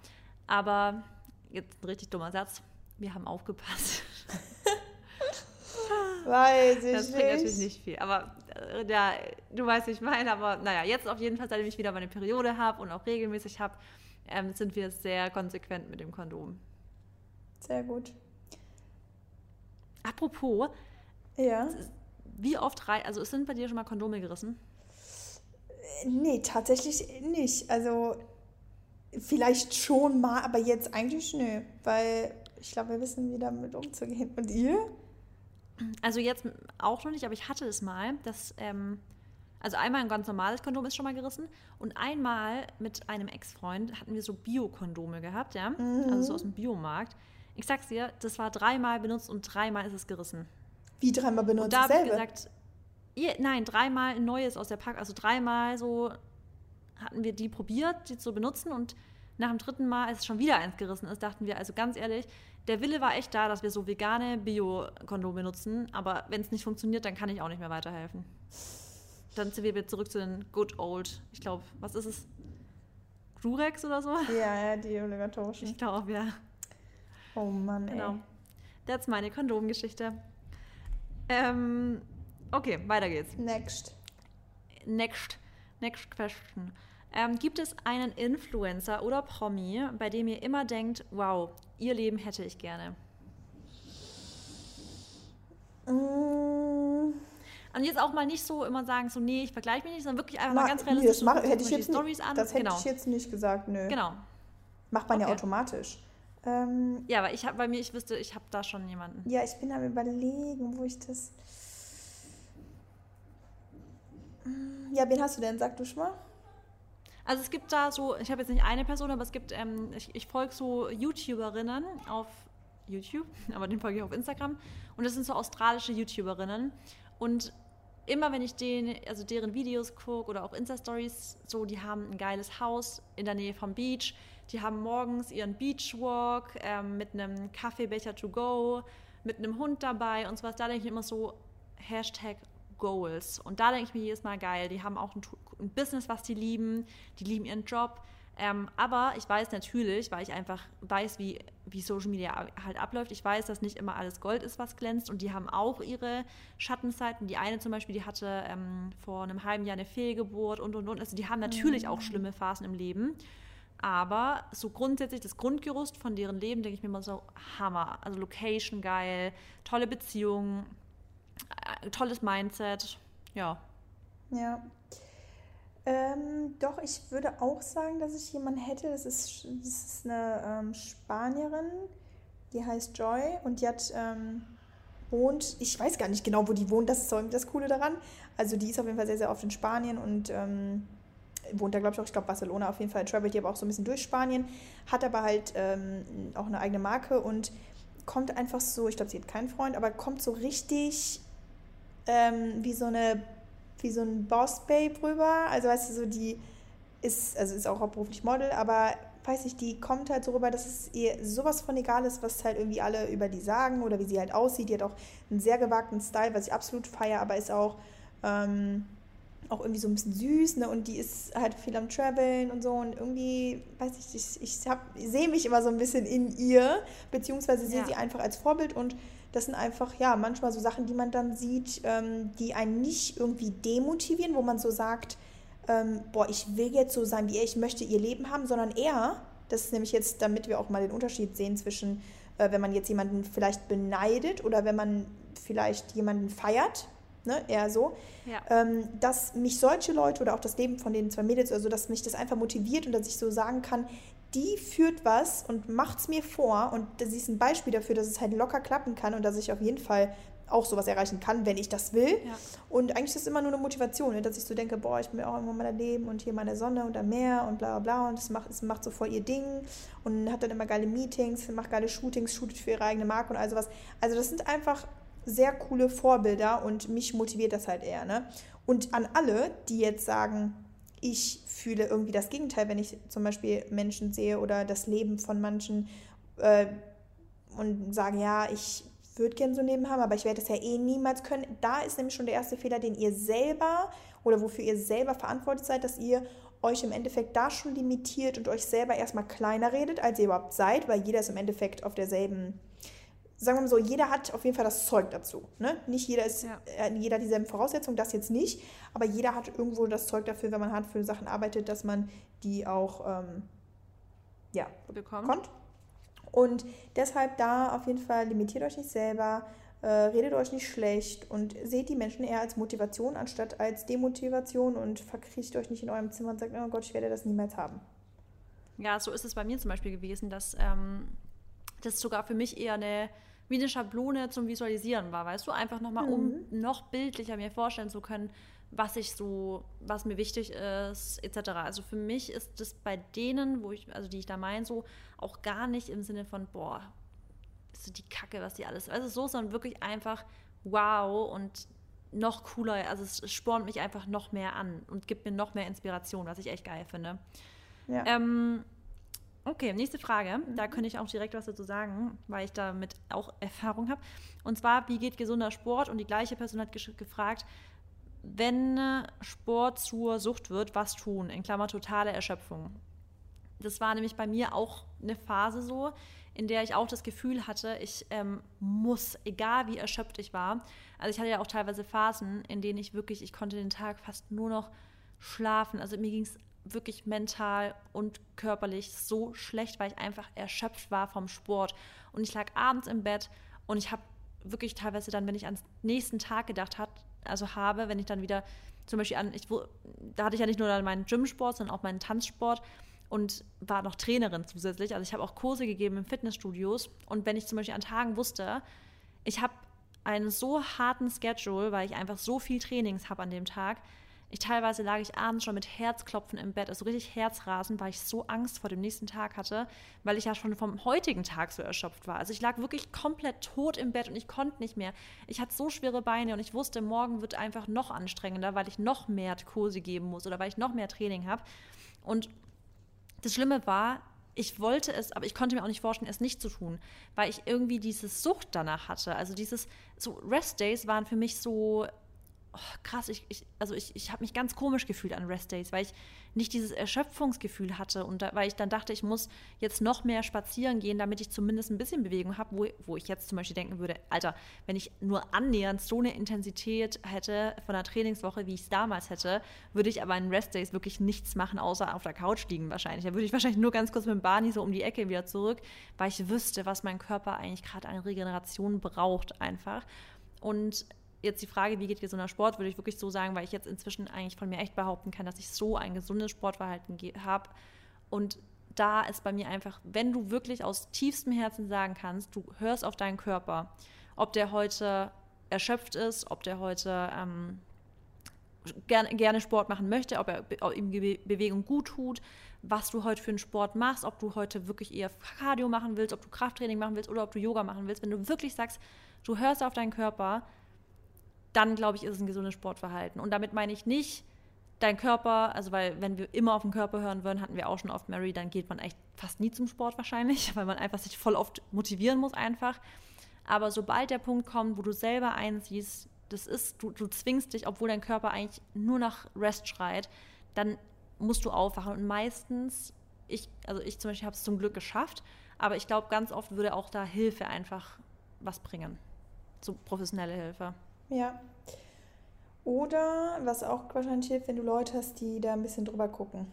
Aber jetzt ein richtig dummer Satz. Wir haben aufgepasst. Weiß ich das bringt nicht. natürlich nicht viel. Aber äh, ja, du weißt, wie ich meine. Aber naja, jetzt auf jeden Fall, seitdem ich wieder meine Periode habe und auch regelmäßig habe, ähm, sind wir sehr konsequent mit dem Kondom.
Sehr gut.
Apropos, ja. wie oft also sind bei dir schon mal Kondome gerissen?
Nee, tatsächlich nicht. Also vielleicht schon mal, aber jetzt eigentlich nö, weil ich glaube, wir wissen, wie damit umzugehen. Und ihr?
Also jetzt auch noch nicht, aber ich hatte es mal, dass ähm, also einmal ein ganz normales Kondom ist schon mal gerissen und einmal mit einem Ex-Freund hatten wir so Bio-Kondome gehabt, ja, mhm. also so aus dem Biomarkt. Ich sag's dir, das war dreimal benutzt und dreimal ist es gerissen.
Wie dreimal benutzt? Und da habe ich gesagt,
ihr, nein, dreimal ein neues aus der Pack, also dreimal so hatten wir die probiert, die zu benutzen und nach dem dritten Mal, als es schon wieder eins gerissen ist, dachten wir, also ganz ehrlich, der Wille war echt da, dass wir so vegane Bio-Kondome benutzen, aber wenn es nicht funktioniert, dann kann ich auch nicht mehr weiterhelfen dann sind wir wieder zurück zu den good old, ich glaube, was ist es? Durex oder so?
Ja, ja, die obligatorischen.
Ich glaube, ja.
Oh Mann, genau. ey.
That's meine Kondomgeschichte. Ähm, okay, weiter geht's.
Next.
Next. Next question. Ähm, gibt es einen Influencer oder Promi, bei dem ihr immer denkt, wow, ihr Leben hätte ich gerne? Und jetzt auch mal nicht so immer sagen, so, nee, ich vergleiche mich nicht, sondern wirklich einfach mal, mal ganz realistisch. Nee, das mach, hätte ich
jetzt Storys an. Das hätte genau. ich jetzt nicht gesagt, nö. Genau. Macht man okay. ja automatisch.
Ähm, ja, aber ich habe bei mir, ich wüsste, ich habe da schon jemanden.
Ja, ich bin am überlegen, wo ich das. Ja, wen hast du denn? Sag du schon mal.
Also es gibt da so, ich habe jetzt nicht eine Person, aber es gibt, ähm, ich, ich folge so YouTuberinnen auf YouTube, aber den folge ich auf Instagram. Und das sind so australische YouTuberinnen. Und immer wenn ich den, also deren Videos gucke oder auch Insta-Stories, so, die haben ein geiles Haus in der Nähe vom Beach. Die haben morgens ihren Beachwalk ähm, mit einem Kaffeebecher to go, mit einem Hund dabei und sowas. Da denke ich immer so, Hashtag Goals. Und da denke ich mir jedes Mal geil. Die haben auch ein, ein Business, was die lieben. Die lieben ihren Job. Ähm, aber ich weiß natürlich, weil ich einfach weiß, wie, wie Social Media halt abläuft, ich weiß, dass nicht immer alles Gold ist, was glänzt und die haben auch ihre Schattenseiten. Die eine zum Beispiel, die hatte ähm, vor einem halben Jahr eine Fehlgeburt und und und. Also die haben natürlich mhm. auch schlimme Phasen im Leben. Aber so grundsätzlich das Grundgerüst von deren Leben, denke ich mir immer so, Hammer. Also Location geil, tolle Beziehungen, äh, tolles Mindset. Ja.
Ja. Ähm, doch, ich würde auch sagen, dass ich jemanden hätte. Das ist, das ist eine ähm, Spanierin, die heißt Joy und die hat ähm, wohnt, ich weiß gar nicht genau, wo die wohnt, das ist das Coole daran. Also die ist auf jeden Fall sehr, sehr oft in Spanien und ähm, wohnt da, glaube ich, auch, ich glaube, Barcelona auf jeden Fall, travelt die aber auch so ein bisschen durch Spanien, hat aber halt ähm, auch eine eigene Marke und kommt einfach so, ich glaube, sie hat keinen Freund, aber kommt so richtig ähm, wie so eine wie so ein Boss-Babe rüber. Also weißt du, so die ist, also ist auch hauptberuflich Model, aber weiß ich, die kommt halt so rüber, dass es ihr sowas von egal ist, was halt irgendwie alle über die sagen oder wie sie halt aussieht. Die hat auch einen sehr gewagten Style, was ich absolut feiere, aber ist auch, ähm, auch irgendwie so ein bisschen süß, ne? Und die ist halt viel am Traveln und so und irgendwie, weiß ich, ich, ich, ich sehe mich immer so ein bisschen in ihr, beziehungsweise sehe ja. sie einfach als Vorbild und das sind einfach, ja, manchmal so Sachen, die man dann sieht, ähm, die einen nicht irgendwie demotivieren, wo man so sagt, ähm, boah, ich will jetzt so sein wie er, ich möchte ihr Leben haben, sondern eher, das ist nämlich jetzt, damit wir auch mal den Unterschied sehen zwischen, äh, wenn man jetzt jemanden vielleicht beneidet oder wenn man vielleicht jemanden feiert, ne, eher so, ja. ähm, dass mich solche Leute oder auch das Leben von den zwei Mädels, also dass mich das einfach motiviert und dass ich so sagen kann, die führt was und macht es mir vor und sie ist ein Beispiel dafür, dass es halt locker klappen kann und dass ich auf jeden Fall auch sowas erreichen kann, wenn ich das will. Ja. Und eigentlich ist das immer nur eine Motivation, ne? dass ich so denke, boah, ich will auch immer mal leben und hier meine Sonne und am Meer und bla bla bla. Und es macht, es macht so voll ihr Ding und hat dann immer geile Meetings, macht geile Shootings, shootet für ihre eigene Marke und all sowas. Also das sind einfach sehr coole Vorbilder und mich motiviert das halt eher. Ne? Und an alle, die jetzt sagen, ich fühle irgendwie das Gegenteil, wenn ich zum Beispiel Menschen sehe oder das Leben von manchen äh, und sage, ja, ich würde gerne so ein Leben haben, aber ich werde das ja eh niemals können. Da ist nämlich schon der erste Fehler, den ihr selber oder wofür ihr selber verantwortlich seid, dass ihr euch im Endeffekt da schon limitiert und euch selber erstmal kleiner redet, als ihr überhaupt seid, weil jeder ist im Endeffekt auf derselben, sagen wir mal so, jeder hat auf jeden Fall das Zeug dazu. Ne? Nicht jeder ist, ja. äh, jeder hat dieselben Voraussetzungen, das jetzt nicht, aber jeder hat irgendwo das Zeug dafür, wenn man hart für Sachen arbeitet, dass man die auch ähm, ja, bekommt. Und deshalb da auf jeden Fall limitiert euch nicht selber, äh, redet euch nicht schlecht und seht die Menschen eher als Motivation anstatt als Demotivation und verkriecht euch nicht in eurem Zimmer und sagt, oh Gott, ich werde das niemals haben.
Ja, so ist es bei mir zum Beispiel gewesen, dass ähm, das sogar für mich eher eine wie eine Schablone zum Visualisieren war, weißt du, einfach nochmal, mhm. um noch bildlicher mir vorstellen zu können, was ich so, was mir wichtig ist, etc. Also für mich ist das bei denen, wo ich, also die ich da meine, so auch gar nicht im Sinne von, boah, ist die Kacke, was die alles, also so, sondern wirklich einfach wow und noch cooler, also es spornt mich einfach noch mehr an und gibt mir noch mehr Inspiration, was ich echt geil finde. Ja. Ähm, okay, nächste Frage. Mhm. Da könnte ich auch direkt was dazu sagen, weil ich damit auch Erfahrung habe. Und zwar, wie geht gesunder Sport? Und die gleiche Person hat gefragt, wenn Sport zur Sucht wird, was tun? In Klammer totale Erschöpfung. Das war nämlich bei mir auch eine Phase so, in der ich auch das Gefühl hatte, ich ähm, muss, egal wie erschöpft ich war. Also ich hatte ja auch teilweise Phasen, in denen ich wirklich, ich konnte den Tag fast nur noch schlafen. Also mir ging es wirklich mental und körperlich so schlecht, weil ich einfach erschöpft war vom Sport. Und ich lag abends im Bett und ich habe wirklich teilweise dann, wenn ich ans nächsten Tag gedacht habe, also habe, wenn ich dann wieder zum Beispiel an, ich, da hatte ich ja nicht nur meinen Gymsport, sondern auch meinen Tanzsport und war noch Trainerin zusätzlich. Also ich habe auch Kurse gegeben in Fitnessstudios und wenn ich zum Beispiel an Tagen wusste, ich habe einen so harten Schedule, weil ich einfach so viel Trainings habe an dem Tag, ich teilweise lag ich abends schon mit Herzklopfen im Bett, also richtig Herzrasen, weil ich so Angst vor dem nächsten Tag hatte, weil ich ja schon vom heutigen Tag so erschöpft war. Also ich lag wirklich komplett tot im Bett und ich konnte nicht mehr. Ich hatte so schwere Beine und ich wusste, morgen wird einfach noch anstrengender, weil ich noch mehr Kurse geben muss oder weil ich noch mehr Training habe. Und das Schlimme war, ich wollte es, aber ich konnte mir auch nicht vorstellen, es nicht zu tun, weil ich irgendwie diese Sucht danach hatte. Also dieses, so Rest Days waren für mich so oh, krass, ich, ich, also ich, ich habe mich ganz komisch gefühlt an Rest Days, weil ich nicht dieses Erschöpfungsgefühl hatte und da, weil ich dann dachte, ich muss jetzt noch mehr spazieren gehen, damit ich zumindest ein bisschen Bewegung habe, wo, wo ich jetzt zum Beispiel denken würde, Alter, wenn ich nur annähernd so eine Intensität hätte von der Trainingswoche, wie ich es damals hätte, würde ich aber in Rest Days wirklich nichts machen, außer auf der Couch liegen wahrscheinlich. Da würde ich wahrscheinlich nur ganz kurz mit dem Barney so um die Ecke wieder zurück, weil ich wüsste, was mein Körper eigentlich gerade an Regeneration braucht einfach. Und jetzt die Frage, wie geht gesunder Sport, würde ich wirklich so sagen, weil ich jetzt inzwischen eigentlich von mir echt behaupten kann, dass ich so ein gesundes Sportverhalten habe. Und da ist bei mir einfach, wenn du wirklich aus tiefstem Herzen sagen kannst, du hörst auf deinen Körper, ob der heute erschöpft ist, ob der heute ähm, gerne, gerne Sport machen möchte, ob, er, ob ihm Bewegung gut tut, was du heute für einen Sport machst, ob du heute wirklich eher Cardio machen willst, ob du Krafttraining machen willst oder ob du Yoga machen willst. Wenn du wirklich sagst, du hörst auf deinen Körper, dann glaube ich, ist es ein gesundes Sportverhalten. Und damit meine ich nicht dein Körper, also weil wenn wir immer auf den Körper hören würden, hatten wir auch schon oft Mary, dann geht man echt fast nie zum Sport wahrscheinlich, weil man einfach sich voll oft motivieren muss einfach. Aber sobald der Punkt kommt, wo du selber einsiehst, das ist, du, du zwingst dich, obwohl dein Körper eigentlich nur nach Rest schreit, dann musst du aufwachen. Und meistens, ich, also ich zum Beispiel habe es zum Glück geschafft, aber ich glaube, ganz oft würde auch da Hilfe einfach was bringen. So professionelle Hilfe.
Ja. Oder was auch wahrscheinlich hilft, wenn du Leute hast, die da ein bisschen drüber gucken.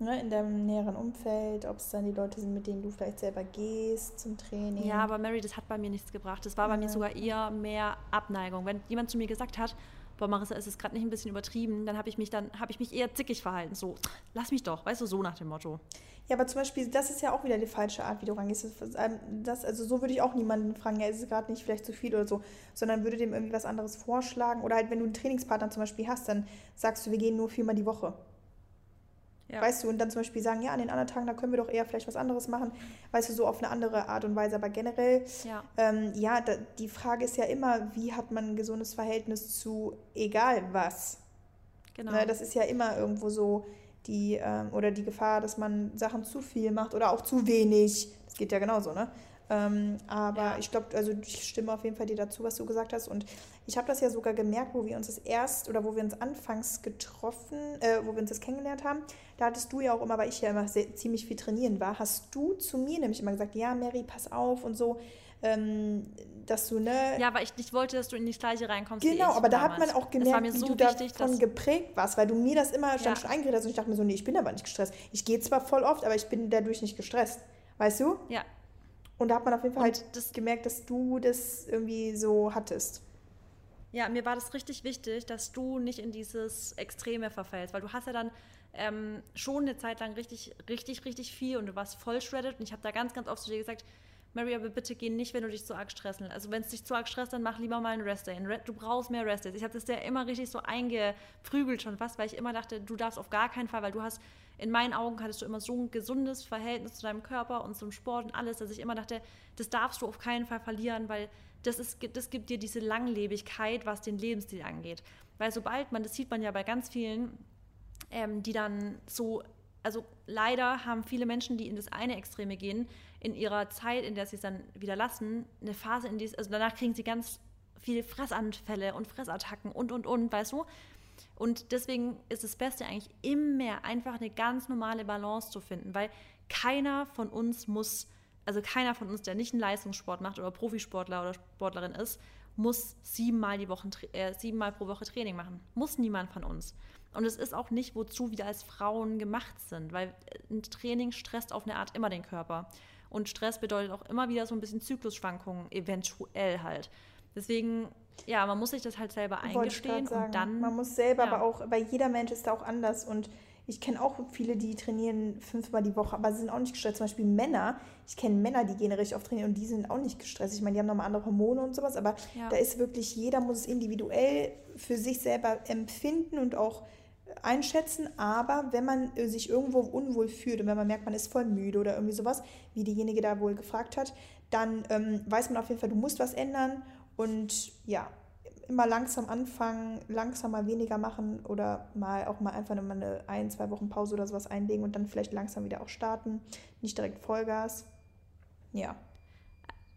Ne, in deinem näheren Umfeld, ob es dann die Leute sind, mit denen du vielleicht selber gehst zum Training.
Ja, aber Mary, das hat bei mir nichts gebracht. Das war bei ja. mir sogar eher mehr Abneigung. Wenn jemand zu mir gesagt hat, boah, Marissa, ist es gerade nicht ein bisschen übertrieben, dann habe ich mich dann, habe ich mich eher zickig verhalten. So, lass mich doch, weißt du, so nach dem Motto.
Ja, aber zum Beispiel, das ist ja auch wieder die falsche Art, wie du rangehst. Das, ähm, also so würde ich auch niemanden fragen, ja, ist es gerade nicht vielleicht zu viel oder so, sondern würde dem irgendwie was anderes vorschlagen. Oder halt, wenn du einen Trainingspartner zum Beispiel hast, dann sagst du, wir gehen nur viermal die Woche. Ja. Weißt du, und dann zum Beispiel sagen, ja, an den anderen Tagen, da können wir doch eher vielleicht was anderes machen, weißt du, so auf eine andere Art und Weise. Aber generell, ja, ähm, ja da, die Frage ist ja immer, wie hat man ein gesundes Verhältnis zu egal was? Genau. Ne, das ist ja immer irgendwo so die, ähm, oder die Gefahr, dass man Sachen zu viel macht oder auch zu wenig. Das geht ja genauso, ne? Ähm, aber ja. ich glaube, also ich stimme auf jeden Fall dir dazu, was du gesagt hast. Und ich habe das ja sogar gemerkt, wo wir uns das erst oder wo wir uns anfangs getroffen, äh, wo wir uns das kennengelernt haben. Da hattest du ja auch immer, weil ich ja immer sehr, ziemlich viel trainieren war, hast du zu mir nämlich immer gesagt, ja, Mary, pass auf und so. Ähm, dass du, ne?
Ja, weil ich nicht wollte, dass du in die gleiche reinkommst.
Genau, aber da hat man auch gemerkt, wie so du wichtig, davon geprägt warst, weil du mir das immer ja. schon eingeredet hast und ich dachte mir so, nee, ich bin aber nicht gestresst. Ich gehe zwar voll oft, aber ich bin dadurch nicht gestresst. Weißt du?
Ja,
und da hat man auf jeden Fall halt das gemerkt, dass du das irgendwie so hattest.
Ja, mir war das richtig wichtig, dass du nicht in dieses Extreme verfällst, weil du hast ja dann ähm, schon eine Zeit lang richtig, richtig, richtig viel und du warst voll shredded und ich habe da ganz, ganz oft zu dir gesagt, Mary, aber bitte geh nicht, wenn du dich zu arg stressen. Also wenn es dich zu arg stresst, dann mach lieber mal einen Restday. Du brauchst mehr Restdays. Ich habe das ja immer richtig so eingeprügelt schon fast, weil ich immer dachte, du darfst auf gar keinen Fall, weil du hast in meinen Augen hattest du immer so ein gesundes Verhältnis zu deinem Körper und zum Sport und alles, dass ich immer dachte, das darfst du auf keinen Fall verlieren, weil das, ist, das gibt dir diese Langlebigkeit, was den Lebensstil angeht. Weil sobald man, das sieht man ja bei ganz vielen, ähm, die dann so, also leider haben viele Menschen, die in das eine Extreme gehen, in ihrer Zeit, in der sie es dann wieder lassen, eine Phase, in die es, also danach kriegen sie ganz viele Fressanfälle und Fressattacken und, und, und, weißt du? Und deswegen ist das Beste eigentlich immer einfach eine ganz normale Balance zu finden, weil keiner von uns muss, also keiner von uns, der nicht einen Leistungssport macht oder Profisportler oder Sportlerin ist, muss siebenmal, die Woche, äh, siebenmal pro Woche Training machen. Muss niemand von uns. Und es ist auch nicht, wozu wir als Frauen gemacht sind, weil ein Training stresst auf eine Art immer den Körper. Und Stress bedeutet auch immer wieder so ein bisschen Zyklusschwankungen, eventuell halt. Deswegen ja, man muss sich das halt selber eingestehen und dann.
Man muss selber, ja. aber auch, weil jeder Mensch ist da auch anders und ich kenne auch viele, die trainieren fünfmal die Woche, aber sie sind auch nicht gestresst. Zum Beispiel Männer. Ich kenne Männer, die gehen richtig oft trainieren und die sind auch nicht gestresst. Ich meine, die haben nochmal andere Hormone und sowas, aber ja. da ist wirklich, jeder muss es individuell für sich selber empfinden und auch einschätzen. Aber wenn man sich irgendwo unwohl fühlt und wenn man merkt, man ist voll müde oder irgendwie sowas, wie diejenige da wohl gefragt hat, dann ähm, weiß man auf jeden Fall, du musst was ändern und ja, immer langsam anfangen, langsam mal weniger machen oder mal auch mal einfach mal eine ein, zwei Wochen Pause oder sowas einlegen und dann vielleicht langsam wieder auch starten. Nicht direkt Vollgas. Ja.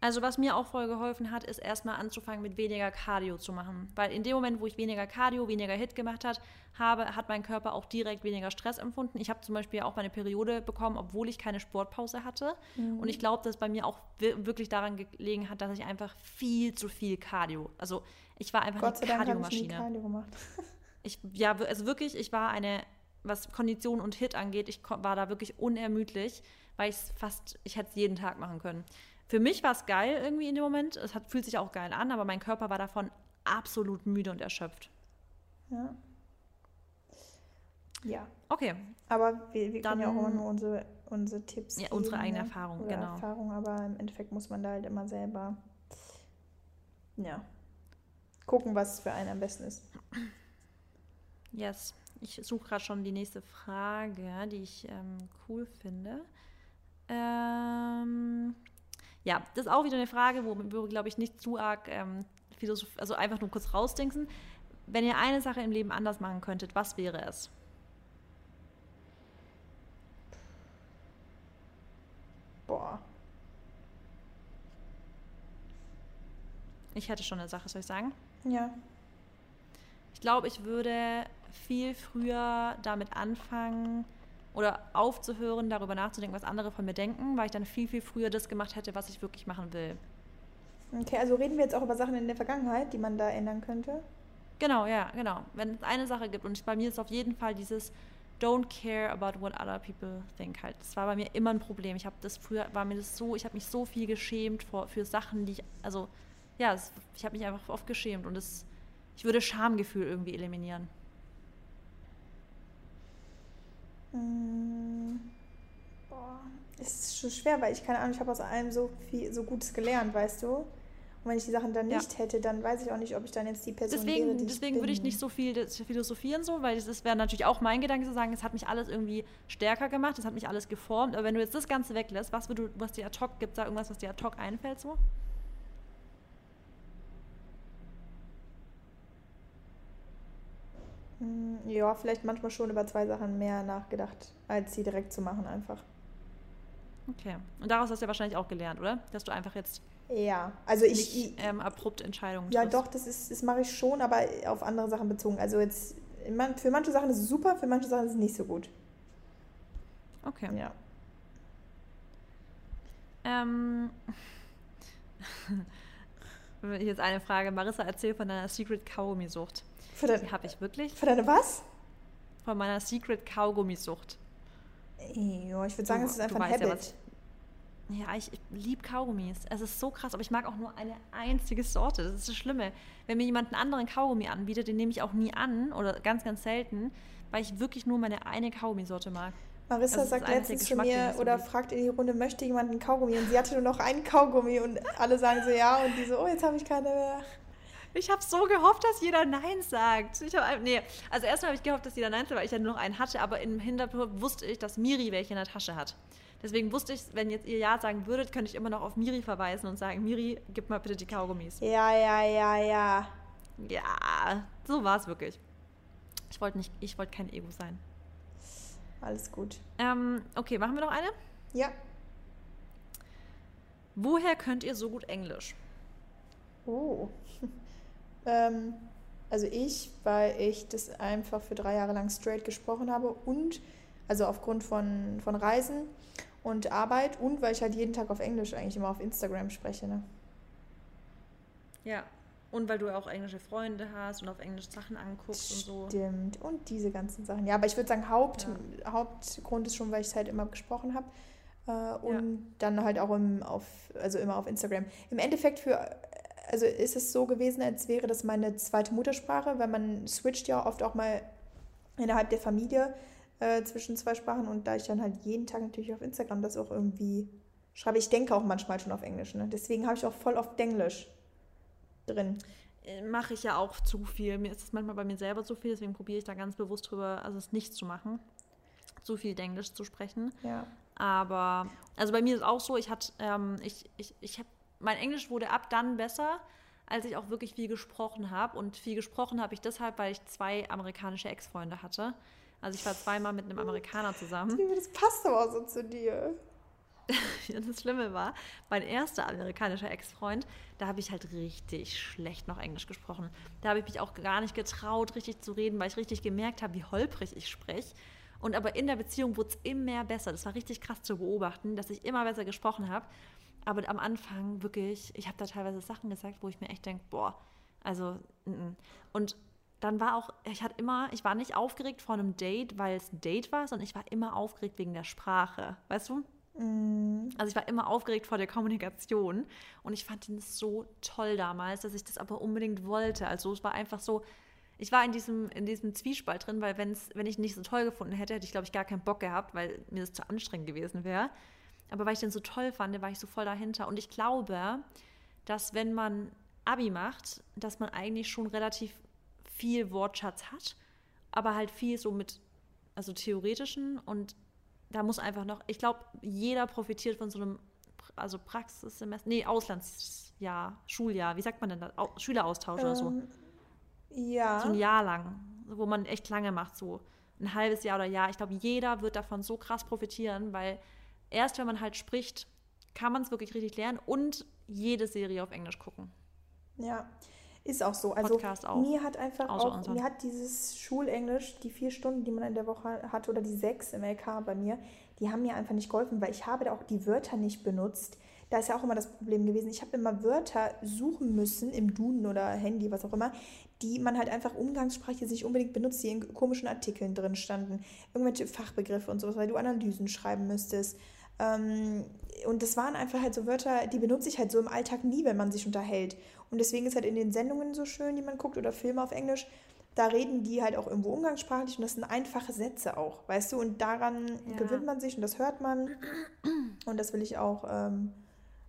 Also was mir auch voll geholfen hat, ist erstmal anzufangen mit weniger Cardio zu machen. Weil in dem Moment, wo ich weniger Cardio, weniger Hit gemacht hat, habe, hat mein Körper auch direkt weniger Stress empfunden. Ich habe zum Beispiel auch meine Periode bekommen, obwohl ich keine Sportpause hatte. Mhm. Und ich glaube, dass bei mir auch wirklich daran gelegen hat, dass ich einfach viel zu viel Cardio. Also ich war einfach
Gott eine Cardio-Maschine. Cardio gemacht.
ich, ja, also wirklich, ich war eine, was Kondition und Hit angeht, ich war da wirklich unermüdlich, weil ich es fast, ich hätte es jeden Tag machen können. Für mich war es geil irgendwie in dem Moment. Es hat, fühlt sich auch geil an, aber mein Körper war davon absolut müde und erschöpft.
Ja. Ja.
Okay.
Aber wir, wir Dann, können ja auch immer nur unsere, unsere Tipps
Ja, unsere eigene ne? Erfahrung,
Oder
genau.
Erfahrung, aber im Endeffekt muss man da halt immer selber ja, gucken, was für einen am besten ist.
Yes. Ich suche gerade schon die nächste Frage, die ich ähm, cool finde. Ähm, ja, das ist auch wieder eine Frage, wo wir, glaube ich, nicht zu arg ähm, philosoph also einfach nur kurz rausdenken. Wenn ihr eine Sache im Leben anders machen könntet, was wäre es?
Boah.
Ich hätte schon eine Sache, soll ich sagen?
Ja.
Ich glaube, ich würde viel früher damit anfangen, oder aufzuhören, darüber nachzudenken, was andere von mir denken, weil ich dann viel, viel früher das gemacht hätte, was ich wirklich machen will.
Okay, also reden wir jetzt auch über Sachen in der Vergangenheit, die man da ändern könnte?
Genau, ja, genau. Wenn es eine Sache gibt, und bei mir ist auf jeden Fall dieses Don't care about what other people think halt. Das war bei mir immer ein Problem. Ich habe das früher, war mir das so, ich habe mich so viel geschämt vor, für Sachen, die ich, also ja, ich habe mich einfach oft geschämt und das Ich würde Schamgefühl irgendwie eliminieren.
Mm, boah, ist schon schwer, weil ich keine Ahnung, ich habe aus allem so viel, so Gutes gelernt, weißt du? Und wenn ich die Sachen dann nicht ja. hätte, dann weiß ich auch nicht, ob ich dann jetzt die Person
deswegen, wäre, die Deswegen würde ich nicht so viel philosophieren, so, weil das wäre natürlich auch mein Gedanke zu sagen, es hat mich alles irgendwie stärker gemacht, es hat mich alles geformt. Aber wenn du jetzt das Ganze weglässt, was, du, was dir ad hoc gibt, da irgendwas, was dir ad hoc einfällt, so?
Ja, vielleicht manchmal schon über zwei Sachen mehr nachgedacht, als sie direkt zu machen einfach.
Okay. Und daraus hast du ja wahrscheinlich auch gelernt, oder? Dass du einfach jetzt
ja, also ich. Nicht,
ähm, abrupt Entscheidungen
Ja, triffst. doch, das, ist, das mache ich schon, aber auf andere Sachen bezogen. Also jetzt, für manche Sachen ist es super, für manche Sachen ist es nicht so gut.
Okay.
Ja.
Ähm. Jetzt eine Frage. Marissa, erzähl von deiner Secret Kaugummi-Sucht. Die habe ich wirklich.
Für deine was?
Von meiner Secret Kaugummi-Sucht.
Ja, ich würde sagen, es ist einfach ein Habit. Ja, was,
ja, ich, ich liebe Kaugummis. Es ist so krass, aber ich mag auch nur eine einzige Sorte. Das ist das Schlimme. Wenn mir jemand einen anderen Kaugummi anbietet, den nehme ich auch nie an oder ganz, ganz selten, weil ich wirklich nur meine eine Kaugummisorte mag.
Marissa also sagt letztens zu mir oder fragt in die Runde, möchte jemand einen Kaugummi? Und sie hatte nur noch einen Kaugummi und alle sagen so ja und die so, oh, jetzt habe ich keine mehr.
Ich habe so gehofft, dass jeder Nein sagt. Ich hab, nee, also erstmal habe ich gehofft, dass jeder Nein sagt, weil ich ja nur noch einen hatte, aber im Hintergrund wusste ich, dass Miri welche in der Tasche hat. Deswegen wusste ich, wenn jetzt ihr Ja sagen würdet, könnte ich immer noch auf Miri verweisen und sagen, Miri, gib mal bitte die Kaugummis.
Ja, ja, ja, ja.
Ja, so war es wirklich. Ich wollte nicht, ich wollte kein Ego sein.
Alles gut.
Ähm, okay, machen wir noch eine?
Ja.
Woher könnt ihr so gut Englisch?
Oh. ähm, also ich, weil ich das einfach für drei Jahre lang straight gesprochen habe und also aufgrund von, von Reisen und Arbeit und weil ich halt jeden Tag auf Englisch eigentlich immer auf Instagram spreche. Ne?
Ja, und weil du auch englische Freunde hast und auf Englisch Sachen anguckst
Stimmt.
und so.
Stimmt, und diese ganzen Sachen. Ja, aber ich würde sagen, Haupt, ja. Hauptgrund ist schon, weil ich es halt immer gesprochen habe. Äh, und ja. dann halt auch im, auf, also immer auf Instagram. Im Endeffekt für, also ist es so gewesen, als wäre das meine zweite Muttersprache, weil man switcht ja oft auch mal innerhalb der Familie äh, zwischen zwei Sprachen und da ich dann halt jeden Tag natürlich auf Instagram das auch irgendwie schreibe, ich denke auch manchmal schon auf Englisch. Ne? Deswegen habe ich auch voll oft Englisch drin.
Äh, mache ich ja auch zu viel. Mir ist es manchmal bei mir selber zu viel, deswegen probiere ich da ganz bewusst drüber, also es nicht zu machen, zu viel Englisch zu sprechen.
Ja.
Aber, also bei mir ist auch so, ich hatte, ähm, ich, ich, ich habe, mein Englisch wurde ab dann besser, als ich auch wirklich viel gesprochen habe. Und viel gesprochen habe ich deshalb, weil ich zwei amerikanische Ex-Freunde hatte. Also ich war zweimal mit einem Amerikaner zusammen.
Das passt aber auch so zu dir.
das Schlimme war, mein erster amerikanischer Ex-Freund, da habe ich halt richtig schlecht noch Englisch gesprochen. Da habe ich mich auch gar nicht getraut, richtig zu reden, weil ich richtig gemerkt habe, wie holprig ich spreche. Und aber in der Beziehung wurde es immer besser. Das war richtig krass zu beobachten, dass ich immer besser gesprochen habe. Aber am Anfang wirklich, ich habe da teilweise Sachen gesagt, wo ich mir echt denke, boah, also, n -n. und dann war auch, ich hatte immer, ich war nicht aufgeregt vor einem Date, weil es ein Date war, sondern ich war immer aufgeregt wegen der Sprache, weißt du?
Mm.
Also ich war immer aufgeregt vor der Kommunikation und ich fand ihn so toll damals, dass ich das aber unbedingt wollte. Also es war einfach so, ich war in diesem, in diesem Zwiespalt drin, weil wenn's, wenn ich ihn nicht so toll gefunden hätte, hätte ich, glaube ich, gar keinen Bock gehabt, weil mir das zu anstrengend gewesen wäre. Aber weil ich den so toll fand, war ich so voll dahinter. Und ich glaube, dass wenn man Abi macht, dass man eigentlich schon relativ viel Wortschatz hat, aber halt viel so mit, also theoretischen und da muss einfach noch, ich glaube, jeder profitiert von so einem, also Praxissemester, nee, Auslandsjahr, Schuljahr, wie sagt man denn da? Schüleraustausch ähm, oder so. Ähm,
ja.
So ein Jahr lang, wo man echt lange macht, so ein halbes Jahr oder Jahr. Ich glaube, jeder wird davon so krass profitieren, weil erst wenn man halt spricht, kann man es wirklich richtig lernen und jede Serie auf Englisch gucken.
Ja, ist auch so. Also auch. mir hat einfach auch, unseren. mir hat dieses Schulenglisch, die vier Stunden, die man in der Woche hat, oder die sechs im LK bei mir, die haben mir einfach nicht geholfen, weil ich habe da auch die Wörter nicht benutzt. Da ist ja auch immer das Problem gewesen. Ich habe immer Wörter suchen müssen im Duden oder Handy, was auch immer, die man halt einfach umgangssprachlich nicht unbedingt benutzt, die in komischen Artikeln drin standen. Irgendwelche Fachbegriffe und sowas, weil du Analysen schreiben müsstest. Ähm, und das waren einfach halt so Wörter, die benutze ich halt so im Alltag nie, wenn man sich unterhält. Und deswegen ist halt in den Sendungen so schön, die man guckt, oder Filme auf Englisch, da reden die halt auch irgendwo umgangssprachlich und das sind einfache Sätze auch, weißt du? Und daran ja. gewinnt man sich und das hört man. Und das will ich auch, ähm,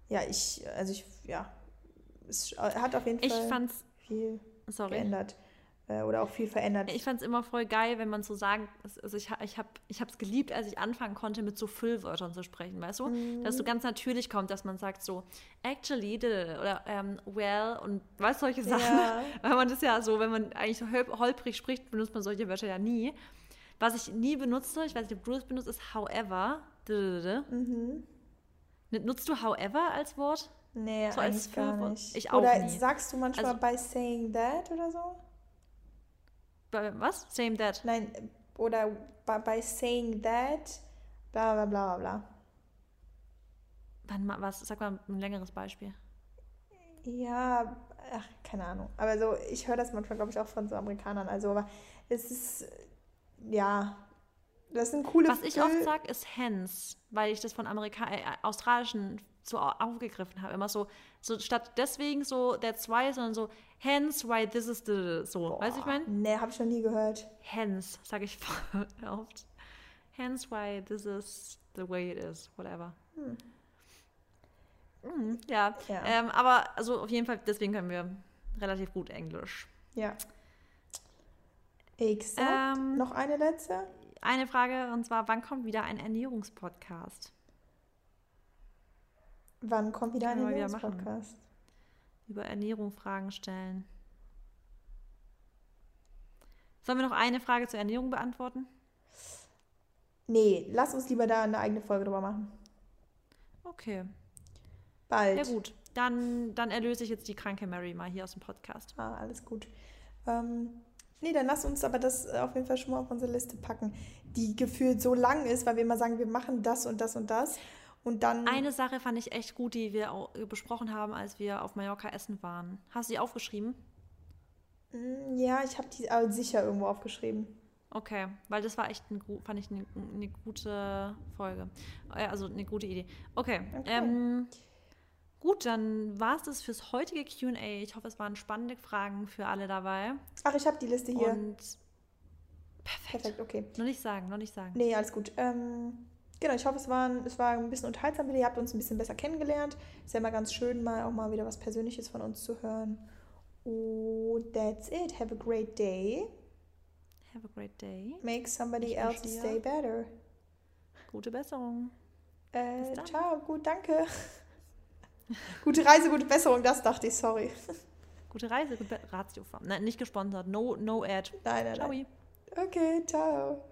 ja, ich, also ich, ja, es hat auf jeden Fall
ich fand's,
viel sorry. geändert oder auch viel verändert.
Ich fand es immer voll geil, wenn man so sagen, also ich, ich habe es ich geliebt, als ich anfangen konnte, mit so Füllwörtern zu sprechen, weißt du? Mhm. Dass so ganz natürlich kommt, dass man sagt so, actually, oder um, well und was solche Sachen. Ja. Weil man das ja so, wenn man eigentlich so holprig spricht, benutzt man solche Wörter ja nie. Was ich nie benutze, ich weiß nicht, ob du das benutzt, ist however. Mhm. Nutzt du however als Wort?
Nee, so als gar nicht.
Ich auch
oder
nie.
sagst du manchmal also, by saying that oder so?
Was? Same that.
Nein, oder by, saying that, bla bla bla bla.
Dann was, sag mal ein längeres Beispiel.
Ja, ach, keine Ahnung. Aber so, ich höre das manchmal, glaube ich, auch von so Amerikanern. Also, aber es ist, ja, das sind coole
Was ich oft sage, ist hens, weil ich das von Amerika äh, australischen so aufgegriffen habe. Immer so, so statt deswegen so that's why, sondern so hence why this is the so. Boah, weißt du, ich meine?
Nee, habe ich noch nie gehört.
Hence, sage ich oft. Hence why this is the way it is, whatever. Hm. Mhm, ja, ja. Ähm, aber also auf jeden Fall, deswegen können wir relativ gut Englisch.
Ja. Exakt. Ähm, noch eine letzte?
Eine Frage und zwar, wann kommt wieder ein Ernährungspodcast?
Wann kommt wieder ein Ernährungspodcast?
Über Ernährung Fragen stellen. Sollen wir noch eine Frage zur Ernährung beantworten?
Nee, lass uns lieber da eine eigene Folge drüber machen.
Okay.
Bald.
Ja gut, dann, dann erlöse ich jetzt die kranke Mary mal hier aus dem Podcast.
Ah, alles gut. Ähm, nee, dann lass uns aber das auf jeden Fall schon mal auf unsere Liste packen, die gefühlt so lang ist, weil wir immer sagen, wir machen das und das und das. Und dann.
Eine Sache fand ich echt gut, die wir auch besprochen haben, als wir auf Mallorca essen waren. Hast du die aufgeschrieben?
Mm, ja, ich habe die aber sicher irgendwo aufgeschrieben.
Okay, weil das war echt, ein, fand ich eine, eine gute Folge. Äh, also eine gute Idee. Okay. okay. Ähm, gut, dann war es das fürs heutige QA. Ich hoffe, es waren spannende Fragen für alle dabei.
Ach, ich habe die Liste hier.
Und perfekt. Perfekt, okay. Noch nicht sagen, noch nicht sagen.
Nee, alles gut. Ähm, genau, ich hoffe, es war, es war ein bisschen unterhaltsam Ihr habt uns ein bisschen besser kennengelernt. Ist ja immer ganz schön, mal auch mal wieder was Persönliches von uns zu hören. Und that's it. Have a great day.
Have a great day.
Make somebody else stay better.
Gute Besserung.
Äh, ciao, gut, danke. gute Reise, gute Besserung, das dachte ich, sorry.
Gute Reise, gute Ratiofarm. Nein, nicht gesponsert. No, no ad.
Nein, nein,
ciao.
nein. Okay, ciao.